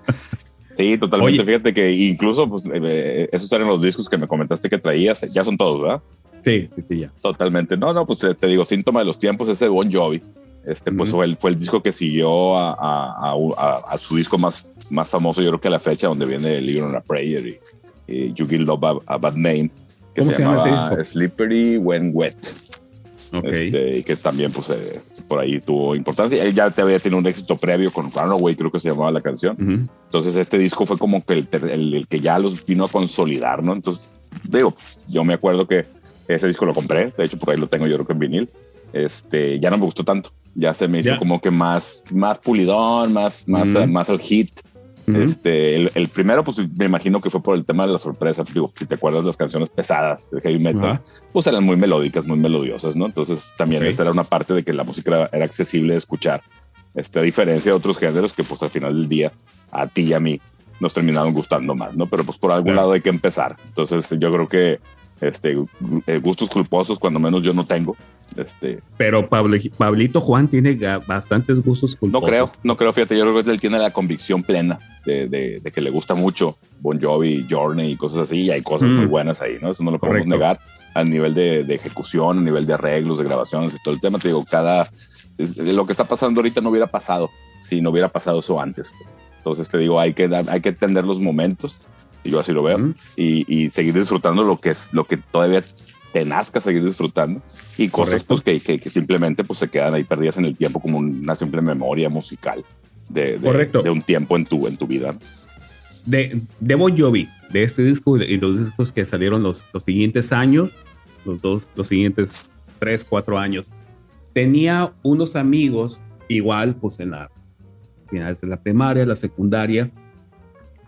Sí, totalmente. Oye. Fíjate que incluso pues eh, esos eran los discos que me comentaste que traías, ya son todos, ¿verdad? Sí, sí, sí, ya. Totalmente. No, no, pues eh, te digo, síntoma de los tiempos, ese Bon Jovi. Este, pues fue, el, fue el disco que siguió a, a- a- a- a su disco más, más famoso, yo creo que a la fecha, donde viene Living on a Prayer y, y You Give Love a, Bad Name, que ¿Cómo se, se llama ese llamaba disco? Slippery When Wet. Ok. Este, y que también, pues, eh, por ahí tuvo importancia. Él ya te había tenido un éxito previo con Runaway, creo que se llamaba la canción. Ujú. Entonces este disco fue como que el, el- el que ya los vino a consolidar, ¿no? Entonces, digo, yo me acuerdo que ese disco lo compré, de hecho por ahí lo tengo yo creo que en vinil. Este, ya no me gustó tanto, ya se me hizo Ya. como que más, más pulidón, más, más, más al hit. Ujú. Este, el, el primero, pues me imagino que fue por el tema de la sorpresa. Digo, si te acuerdas las canciones pesadas de heavy metal, Ajá. pues eran muy melódicas, muy melodiosas, ¿no? Entonces también Ok. esta era una parte de que la música era, era accesible de escuchar. Este, a diferencia de otros géneros que pues al final del día a ti y a mí nos terminaron gustando más, ¿no? Pero pues por algún Claro. lado hay que empezar. Entonces yo creo que este, eh, gustos culposos, cuando menos yo no tengo. Este, Pero Pablo, Pablito Juan tiene bastantes gustos no culposos. creo, no creo, fíjate, yo creo que él tiene la convicción plena de, de- de que le gusta mucho Bon Jovi, Journey y cosas así, y hay cosas Mm. muy buenas ahí, ¿no? Eso no lo podemos Correcto. negar a nivel de, de ejecución, a nivel de arreglos, de grabaciones y todo el tema. Te digo, cada, lo que está pasando ahorita no hubiera pasado si no hubiera pasado eso antes. pues. Entonces te digo, hay que, hay que entender los momentos, yo así lo veo, y, y seguir disfrutando lo que, lo que todavía te nazca seguir disfrutando y cosas pues, que, que, que simplemente pues, se quedan ahí perdidas en el tiempo como una simple memoria musical de, de, Correcto. de un tiempo en tu, en tu vida. De, de Bon Jovi, de este disco y los discos que salieron los, los siguientes años, los dos, los siguientes tres, cuatro años, tenía unos amigos igual, pues en la finales de la primaria, la secundaria,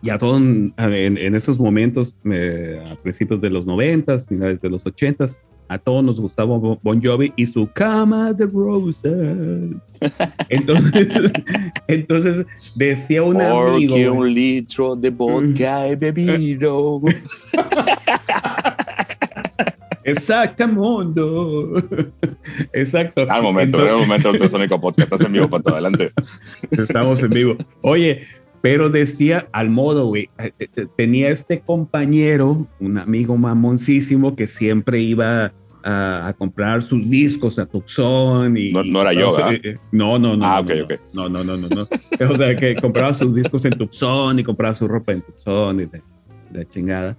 y a todos en, en esos momentos, eh, a principios de los noventas, finales de los ochentas, a todos nos gustaba Bon Jovi y su cama de rosas. Entonces, <laughs> entonces decía un amigo. Porque un litro de vodka he bebido. <laughs> Exactamundo. Exacto. Al momento, Entonces, era el momento Podcast. Estás en vivo para todo adelante. Estamos en vivo. Oye, pero decía al modo, güey, eh, eh, tenía este compañero, un amigo mamoncísimo que siempre iba a, a comprar sus discos a Tucson y No- no era yo, ¿verdad? eh, eh, no, no, no. Ah, no, ok, no, ok. No, no, no, no, no. <laughs> O sea, que compraba sus discos en Tucson y compraba su ropa en Tucson y de, la chingada.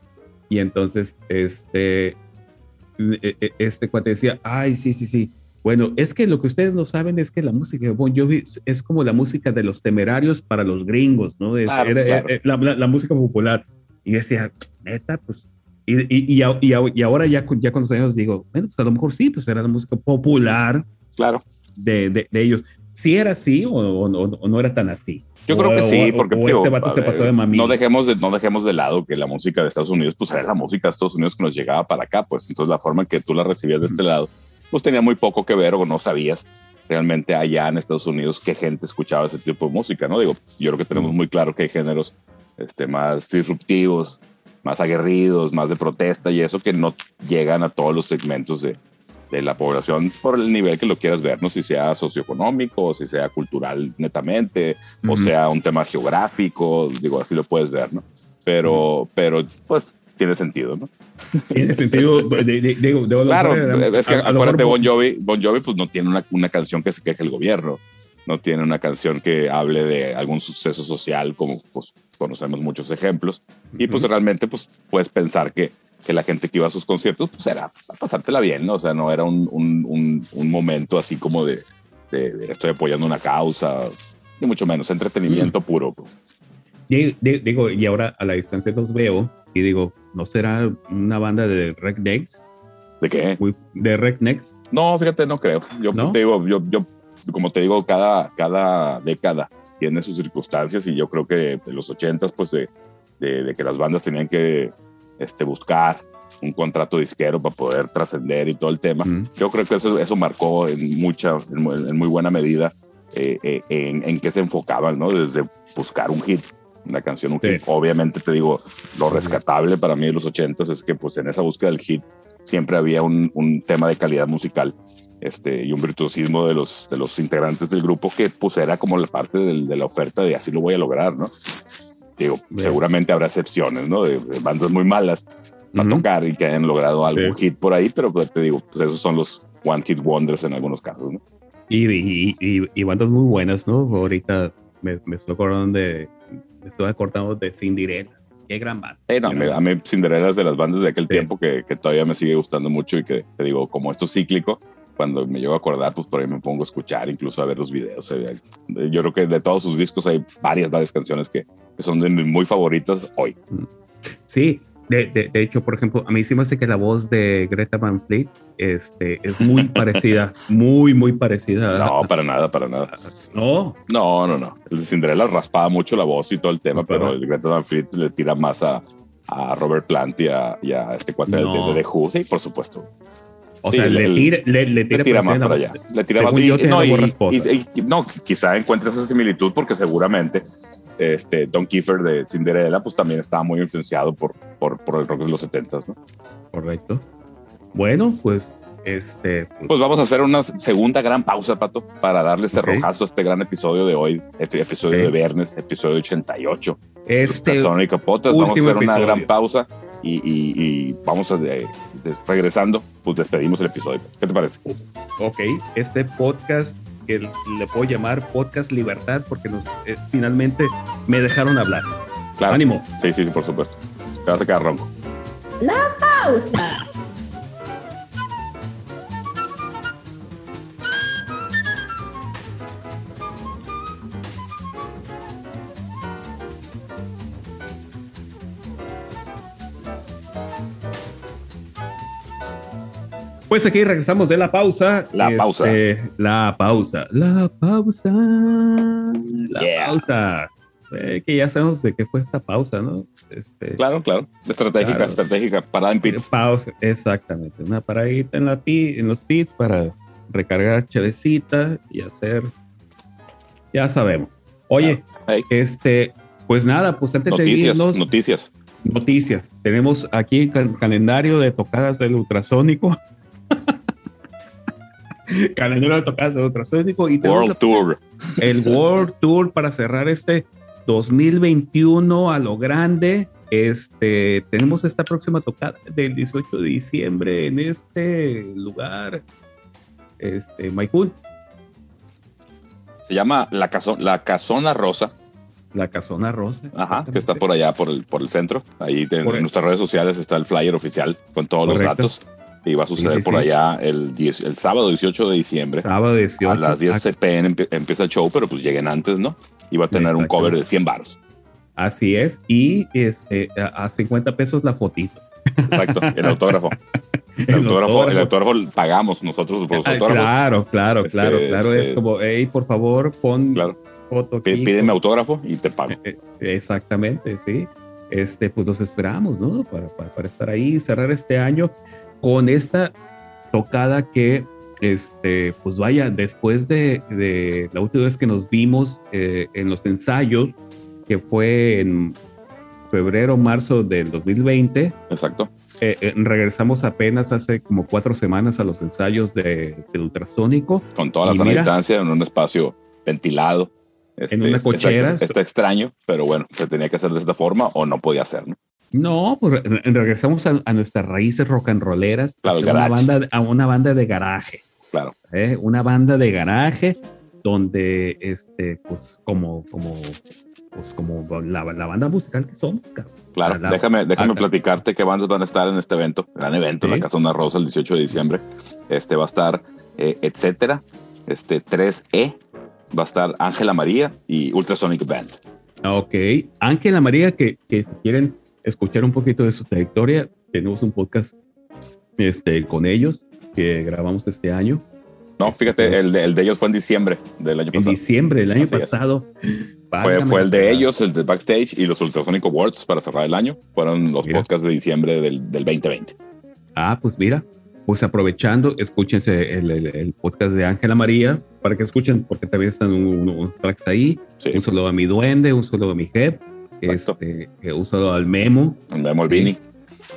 Y entonces, este, eh, eh, este cuate decía, ay, sí, sí, sí. Bueno, es que lo que ustedes no saben es que la música de Bon Jovi es, como la música de los temerarios para los gringos, ¿no? Es- Claro, era- claro. eh, la, la- la música popular. Y decía, neta, pues. Y, y, y, y ahora ya, ya con los años digo, bueno, pues a lo mejor sí, pues era la música popular Claro. de, de, de ellos. ¿Sí era así o, o- o- o no era tan así? Yo creo que O- sí, o- porque o este vato se pasó de mami. no dejemos de no dejemos de lado que la música de Estados Unidos pues era la música de Estados Unidos que nos llegaba para acá pues entonces la forma en que tú la recibías de este lado pues tenía muy poco que ver o no sabías realmente allá en Estados Unidos qué gente escuchaba ese tipo de música no digo yo creo que tenemos muy claro que hay géneros este más disruptivos más aguerridos más de protesta y eso que no llegan a todos los segmentos de de la población por el nivel que lo quieras ver, no si sea socioeconómico, o si sea cultural netamente, o Ujú. sea un tema geográfico, digo, así lo puedes ver, ¿no? Pero, pero pues tiene sentido, ¿no? Tiene sentido. digo, claro, es que acuérdate, Bon Jovi, Bon Jovi pues no tiene una, una canción que se queje el gobierno, no tiene una canción que hable de algún suceso social, como pues conocemos muchos ejemplos, y pues realmente pues puedes pensar que, que la gente que iba a sus conciertos pues era a pasártela bien, ¿no? O sea, no era un, un, un, momento así como de, de, estoy apoyando una causa, ni mucho menos, entretenimiento puro, pues. Digo, y ahora a la distancia los veo y digo, ¿no será una banda de Rednecks? ¿De qué? ¿De Rednecks? No, fíjate, no creo. Yo te digo, yo, yo, como te digo, cada, cada década tiene sus circunstancias y yo creo que de los ochentas, pues de, de, que las bandas tenían que este, buscar un contrato disquero para poder trascender y todo el tema. Yo creo que eso, eso marcó en mucha, en, muy buena medida eh, eh, en, en qué se enfocaban, ¿no? Desde buscar un hit una canción, un hit. Obviamente te digo, lo rescatable para mí de los ochentas es que pues en esa búsqueda del hit siempre había un, un, tema de calidad musical este, y un virtuosismo de los, de los integrantes del grupo que pues era como la parte del, de la oferta de así lo voy a lograr, ¿no? Digo, seguramente habrá excepciones, ¿no? De, bandas muy malas para tocar y que hayan logrado algún hit por ahí, pero pues, te digo, pues esos son los one hit wonders en algunos casos, ¿no? Y, y, y, y bandas muy buenas, ¿no? Ahorita me, me estoy acordando de estoy acordando de Cinderella. Qué gran banda. a, mí, Cinderella es de las bandas de aquel tiempo que, que, todavía me sigue gustando mucho y que te digo, como esto es cíclico, cuando me llego a acordar, pues por ahí me pongo a escuchar, incluso a ver los videos. Yo creo que de todos sus discos hay varias, varias canciones que, que son de muy favoritas hoy. Sí, de, de, hecho, por ejemplo, a mí sí me hace que la voz de Greta Van Fleet este, es muy <laughs> parecida, muy, muy parecida. No, para nada, para nada. No. No, no, no. El de Cinderella raspaba mucho la voz y todo el tema, pero el Greta Van Fleet le tira más a, a Robert Plant y a, este cuate de, de Who. Sí, por supuesto. O sea, le, tira, le, tira, más para allá. Le tira más. no, y, no, quizá encuentres esa similitud porque seguramente este, Don Kiefer de Cinderella, pues también estaba muy influenciado por, por, por el rock de los 70 ¿no? Correcto. Bueno, pues este. Pues, pues, vamos a hacer una segunda gran pausa, Pato, para darle ese rojazo a este gran episodio de hoy, este episodio de viernes, episodio 88. Este. Sónica Potas. Vamos a hacer una gran pausa y, y, vamos a, eh, regresando, pues despedimos el episodio. ¿Qué te parece? Ok, este podcast que le puedo llamar Podcast Libertad porque nos, eh, finalmente me dejaron hablar. Claro. Ánimo. Sí, sí, sí, por supuesto. Te vas a quedar ronco. La pausa. Pues aquí regresamos de la pausa. La pausa. Este, la pausa. La pausa. La pausa. Eh, que ya sabemos de qué fue esta pausa, ¿no? Este, claro, claro. Estratégica, estratégica. Parada en pits. Pausa, exactamente. Una paradita en, la en los pits para recargar chavecita y hacer. Ya sabemos. Oye, este, pues nada, pues antes de irnos. Noticias. Noticias. Tenemos aquí el calendario de tocadas del ultrasónico. De tocadas de ultrasónico y World Tour. El World Tour para cerrar este 2021 a lo grande. Este, tenemos esta próxima tocada del 18 de diciembre en este lugar, este, Maikul. Se llama la, la Casona Rosa. La Casona Rosa. Ajá, que está por allá, por el, por el centro. Ahí en, nuestras redes sociales está el flyer oficial con todos los datos y va a suceder por allá el, el sábado 18 de diciembre. Sábado 18. A las 10 pm empieza el show, pero pues lleguen antes, ¿no? Y va a tener un cover de 100 baros. Así es. Y este, a 50 pesos la fotito. Exacto, el autógrafo. <laughs> El, autógrafo, el autógrafo pagamos nosotros por los ah, autógrafos. Claro, claro, este, claro, claro. es este, como, hey, por favor, pon foto aquí. Pídeme autógrafo y te pago. Eh, eh, exactamente, sí. Este, pues los esperamos, ¿no? Para, para, para estar ahí, cerrar este año con esta tocada que, este, pues vaya, después de, la última vez que nos vimos eh, en los ensayos, que fue en febrero, marzo del 2020. Exacto. Eh, eh, regresamos apenas hace como cuatro semanas a los ensayos de, del ultrasónico. Con toda la distancia, en un espacio ventilado. en una este, cochera. Está, extraño, pero bueno, se tenía que hacer de esta forma o no podía hacer, ¿no? No, pues regresamos a, nuestras raíces rock and rolleras. Claro, a, una banda, a una banda de garaje. Claro. ¿eh? Una banda de garaje donde, este, pues, como, como, pues, como la, banda musical que somos. Claro, déjame, déjame platicarte qué bandas van a estar en este evento, gran evento, en la Casa Una Rosa el 18 de diciembre. Este va a estar, eh, etcétera, este 3E, va a estar Ángela María y Ultrasonic Band. Ok, Ángela María, que, que si quieren escuchar un poquito de su trayectoria, tenemos un podcast este, con ellos que grabamos este año. No, este, fíjate, el de, el de ellos fue en diciembre del año pasado. En diciembre del año pasado. Fue, fue, el de ellos, el de Backstage y los Ultrasonic Awards para cerrar el año. Fueron los podcasts de diciembre del, del 2020. Ah, pues mira, pues aprovechando, escúchense el, el, podcast de Ángela María para que escuchen, porque también están unos tracks ahí. Un saludo a mi duende, un saludo a mi jefe, este, un saludo al Memo. El Memo, el Vini.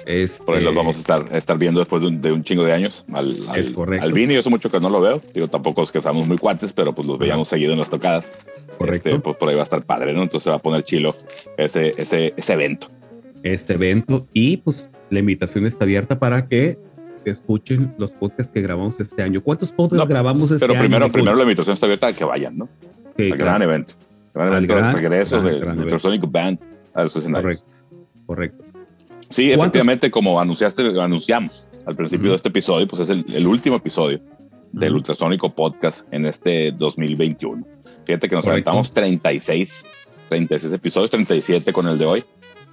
Este, Por ahí los vamos a estar, estar viendo después de un, de un chingo de años. Al, al, al Vini, yo sé mucho que no lo veo. Digo, tampoco es que seamos muy cuates, pero pues los veíamos seguido en las tocadas. Correcto. Este, pues por ahí va a estar padre, ¿no? Entonces va a poner chilo ese, ese, ese evento. Este evento. Y pues la invitación está abierta para que escuchen los podcasts que grabamos este año. ¿Cuántos podcasts grabamos este año? Pero primero, primero la invitación está abierta a que vayan, ¿no? Sí, gran evento. Gran de regreso de Ultrasonic Band a los escenarios. Correcto. Correcto. Sí, efectivamente, como anunciaste, anunciamos al principio de este episodio, pues es el, el último episodio del Ultrasónico Podcast en este 2021. Fíjate que nos aventamos 36, 36 episodios, 37 con el de hoy.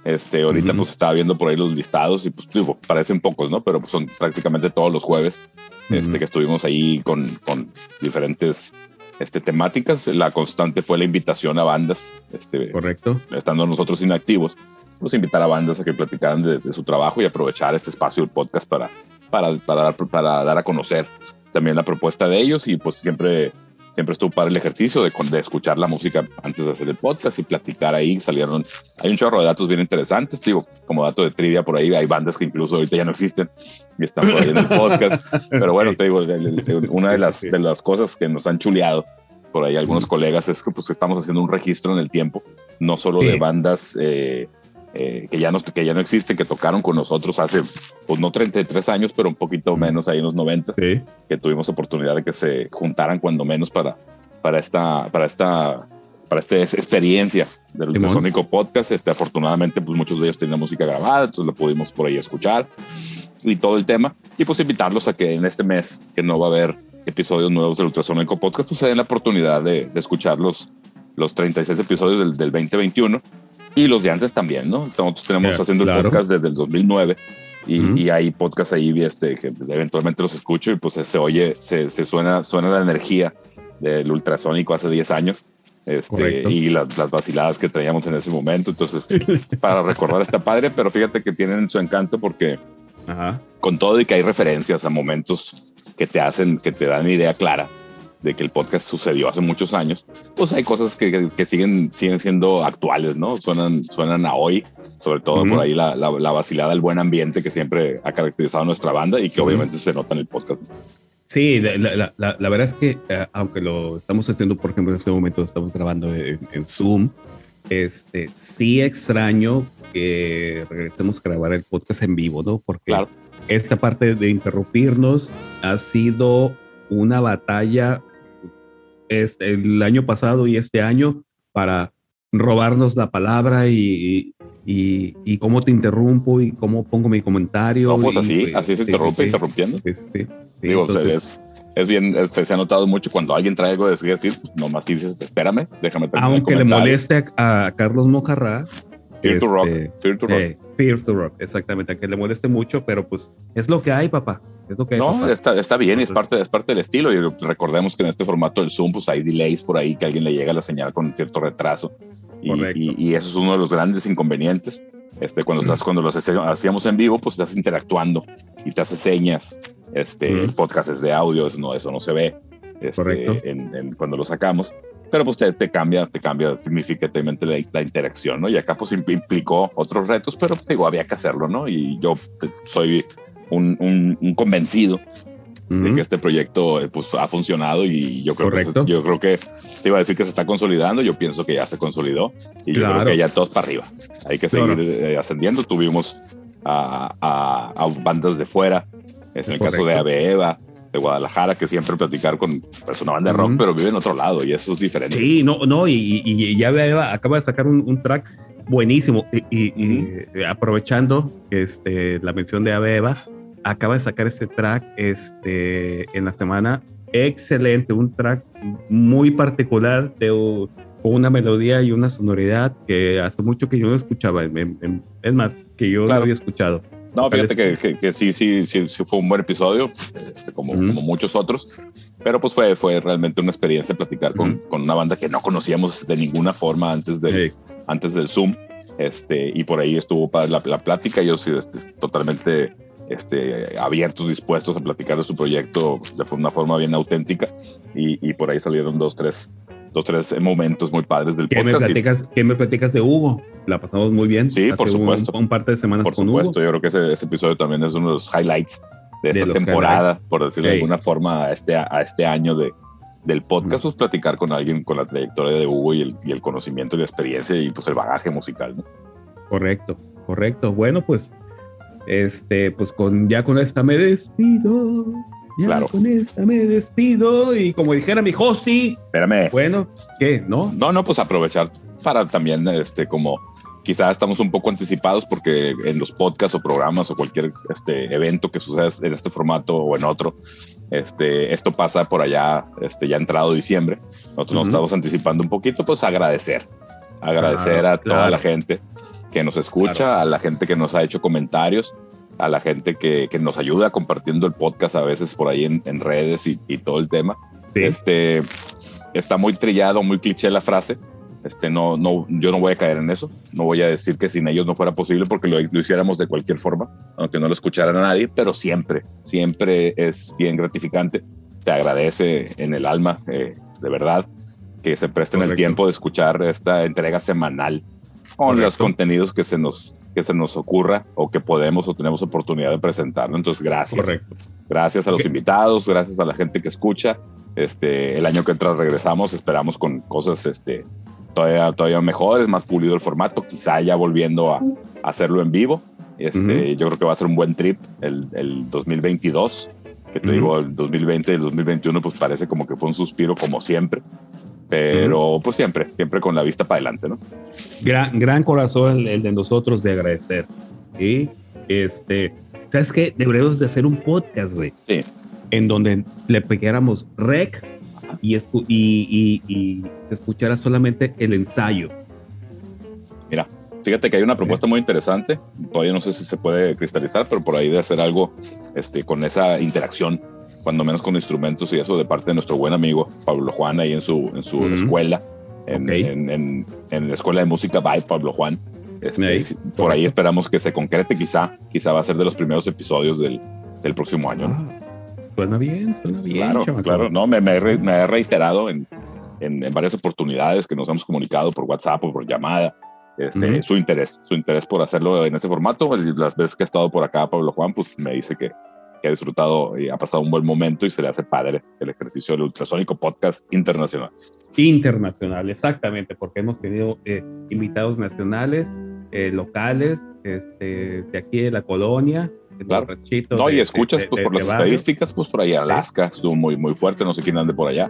Este, ahorita pues estaba viendo por ahí los listados y pues digo, parecen pocos, ¿no? Pero pues son prácticamente todos los jueves este, que estuvimos ahí con, con diferentes este, temáticas. La constante fue la invitación a bandas. Este, Correcto. Estando nosotros inactivos, pues invitar a bandas a que platicaran de, su trabajo y aprovechar este espacio del podcast para, para, para, dar, para dar a conocer también la propuesta de ellos y pues siempre siempre estuvo para el ejercicio de, de, escuchar la música antes de hacer el podcast y platicar ahí. Salieron, hay un chorro de datos bien interesantes, digo, como dato de trivia por ahí, hay bandas que incluso ahorita ya no existen y están por ahí en el podcast. Pero bueno, te digo, una de las, de las cosas que nos han chuleado por ahí algunos colegas es que pues estamos haciendo un registro en el tiempo, no solo de bandas eh, eh, que, ya no, que ya no existen, que tocaron con nosotros hace, pues no 33 años, pero un poquito menos, ahí en los 90, que tuvimos oportunidad de que se juntaran cuando menos para, para esta, para esta, para esta experiencia del Ultrasonico Podcast. Este, afortunadamente, pues muchos de ellos tenían música grabada, entonces lo pudimos por ahí escuchar y todo el tema. Y pues invitarlos a que en este mes, que no va a haber episodios nuevos del Ultrasonico Podcast, pues se den la oportunidad de, de escuchar los, los 36 episodios del, del 2021 y los de antes también, ¿no? Nosotros tenemos haciendo el podcast desde el 2009 y, y hay podcasts ahí este, que eventualmente los escucho y pues se oye, se, se suena, suena la energía del ultrasónico hace 10 años. Este, y las, las, vaciladas que traíamos en ese momento. Entonces, para recordar está padre, pero fíjate que tienen su encanto porque con todo y que hay referencias a momentos que te hacen, que te dan idea clara de que el podcast sucedió hace muchos años, pues hay cosas que, que siguen, siguen siendo actuales, ¿no? Suenan, suenan a hoy, sobre todo por ahí la, la, vacilada, el buen ambiente que siempre ha caracterizado nuestra banda y que obviamente se nota en el podcast. Sí, la, la, la verdad es que eh, aunque lo estamos haciendo, por ejemplo, en este momento estamos grabando en, en Zoom, este, sí extraño que regresemos a grabar el podcast en vivo, ¿no? Porque claro. esta parte de interrumpirnos ha sido una batalla este, el año pasado y este año para robarnos la palabra y, y, y, cómo te interrumpo y cómo pongo mi comentario. No, pues así, pues, así se interrumpe, interrumpiendo. Sí, sí, Digo, entonces, es, es, bien, se, se, ha notado mucho cuando alguien trae algo de decir, nomás dices, espérame, déjame terminar Aunque le moleste a, a Carlos Mojarra, Fear to Rock. Este, Fear to Rock. Eh, Fear to Rock, exactamente. Aunque le moleste mucho, pero pues es lo que hay, papá. Es lo que hay, no. Está, está bien y es parte, es parte del estilo. Y recordemos que en este formato del Zoom, pues hay delays por ahí que alguien le llega la señal con cierto retraso. Y, y, y, eso es uno de los grandes inconvenientes. Este, cuando estás, cuando los hacíamos en vivo, pues estás interactuando y te hace señas. Este, el podcast es de audio, no, eso no se ve. Este, en, en, cuando lo sacamos pero pues te, te, cambia, te cambia significativamente la, la, interacción, ¿no? Y acá pues implicó otros retos, pero digo, había que hacerlo, ¿no? Y yo pues, soy un, un, un convencido de que este proyecto eh, pues, ha funcionado y yo creo, que, yo creo que te iba a decir que se está consolidando, yo pienso que ya se consolidó y yo creo que ya todos para arriba. Hay que seguir eh, ascendiendo. Tuvimos a, a, bandas de fuera, es en el caso de Aveva, de Guadalajara, que siempre platicar con pues, una banda de rock, pero vive en otro lado y eso es diferente. Sí, no, no, y, y, ya acaba de sacar un, track buenísimo y, aprovechando este, la mención de Aveva, acaba de sacar este track este, en la semana. Excelente, un track muy particular, de, con una melodía y una sonoridad que hace mucho que yo no escuchaba. es más, que yo no había escuchado. No, fíjate que, que, sí, sí, sí, fue un buen episodio, este, como, como, muchos otros, pero pues fue, fue realmente una experiencia platicar con, con, una banda que no conocíamos de ninguna forma antes, de, antes del Zoom. Este, y por ahí estuvo para la, la plática. Yo sí, este, totalmente este, abiertos, dispuestos a platicar de su proyecto de una forma bien auténtica y, y por ahí salieron dos, tres, dos, tres momentos muy padres del ¿Qué podcast. Me platicas, ¿Qué me platicas de Hugo? La pasamos muy bien. Sí, por supuesto. Un, par de semanas por supuesto, yo creo que ese, ese, episodio también es uno de los highlights de esta temporada, por decirlo de alguna forma, a este, a este año de, del podcast, pues platicar con alguien con la trayectoria de Hugo y el, y el conocimiento y la experiencia y pues el bagaje musical, ¿no? Correcto, correcto. Bueno, pues este, pues con ya con esta me despido. Ya claro. con esta me despido. Y como dijera mi Josi. Espérame. Bueno, ¿qué? ¿No? No, no, pues aprovechar para también, este, como quizás estamos un poco anticipados porque en los podcasts o programas o cualquier este, evento que suceda en este formato o en otro, este, esto pasa por allá, este, ya entrado diciembre. Nosotros nos estamos anticipando un poquito, pues agradecer. Agradecer a toda la gente que nos escucha, a la gente que nos ha hecho comentarios, a la gente que, que nos ayuda compartiendo el podcast a veces por ahí en, en redes y, y, todo el tema. Este, está muy trillado, muy cliché la frase. Este, no, no, yo no voy a caer en eso. No voy a decir que sin ellos no fuera posible porque lo, lo hiciéramos de cualquier forma, aunque no lo escucharan a nadie, pero siempre, siempre es bien gratificante. Se agradece en el alma, eh, de verdad, que se presten el tiempo de escuchar esta entrega semanal con los contenidos que se nos que se nos ocurra o que podemos o tenemos oportunidad de presentar. Entonces, gracias. Correcto. Gracias a los invitados, gracias a la gente que escucha. Este, el año que entra regresamos, esperamos con cosas este, todavía, todavía mejores, más pulido el formato, quizá ya volviendo a, hacerlo en vivo. Este, Yo creo que va a ser un buen trip el, el 2022 que te digo, el 2020 y el 2021 pues parece como que fue un suspiro como siempre, pero pues siempre, siempre con la vista para adelante, ¿no? Gran, gran corazón el, de nosotros de agradecer, ¿sí? Este, ¿sabes qué? Deberíamos de hacer un podcast, güey. Sí. En donde le pegáramos rec y, y, y se escuchara solamente el ensayo. Mira, Fíjate que hay una propuesta muy interesante, todavía no sé si se puede cristalizar, pero por ahí de hacer algo este, con esa interacción, cuando menos con instrumentos y eso de parte de nuestro buen amigo Pablo Juan ahí en su, en su escuela, en, en, en, la escuela de música by Pablo Juan. Este, por ahí esperamos que se concrete, quizá, quizá va a ser de los primeros episodios del, del próximo año. Ah, suena bien, suena bien. Claro, claro, no, me, me, me he reiterado en, en, varias oportunidades que nos hemos comunicado por WhatsApp o por llamada este, su interés, su interés por hacerlo en ese formato. Las veces que ha estado por acá Pablo Juan, pues me dice que, que ha disfrutado y ha pasado un buen momento y se le hace padre el ejercicio del ultrasónico podcast internacional. Internacional, exactamente, porque hemos tenido eh, invitados nacionales, eh, locales, este, de aquí de la colonia. Claro. No, y escuchas pues, por las estadísticas, pues por ahí Alaska estuvo muy, muy fuerte, no sé quién ande por allá.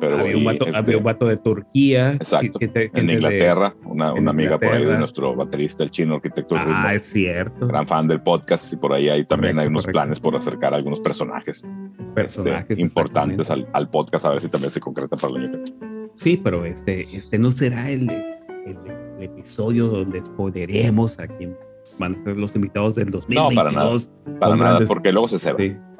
Pero había, un vato, había un vato de Turquía. Exacto. en Inglaterra, una, una amiga por ahí de nuestro baterista, el chino arquitecto. Ah, es cierto. Gran fan del podcast y por ahí, ahí también hay unos planes por acercar a algunos personajes, personajes este, importantes al, al, podcast, a ver si también se concreta para el año Sí, pero este, este no será el, el, el episodio donde spoileremos a quien van a ser los invitados del 2022. No, para nada. Para nada, porque luego se se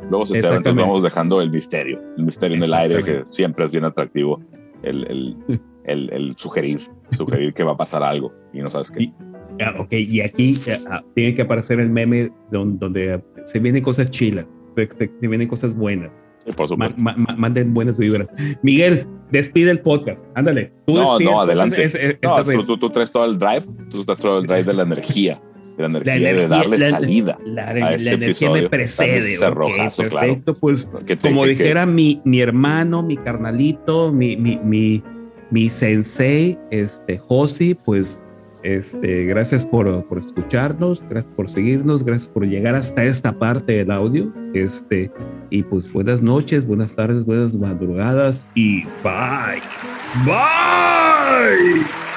Luego se ceba, entonces vamos dejando el misterio, el misterio en el aire, que siempre es bien atractivo, el, el, <laughs> el, el sugerir, sugerir que va a pasar algo y no sabes qué. Y, ok, y aquí ah, tiene que aparecer el meme donde, donde se vienen cosas chilas, se, se, vienen cosas buenas. por supuesto. manden buenas vibras. Miguel, despide el podcast. Ándale. no, no, adelante. Es, no, tú, tú, tú, traes todo el drive, tú traes todo el drive de la energía la energía de darle salida. La, a este energía me precede. perfecto, pues como dijera mi, mi hermano, mi carnalito, mi, mi, mi, mi sensei, este, Josi, pues este, gracias por, por, escucharnos, gracias por seguirnos, gracias por llegar hasta esta parte del audio. Este, y pues buenas noches, buenas tardes, buenas madrugadas y bye. Bye.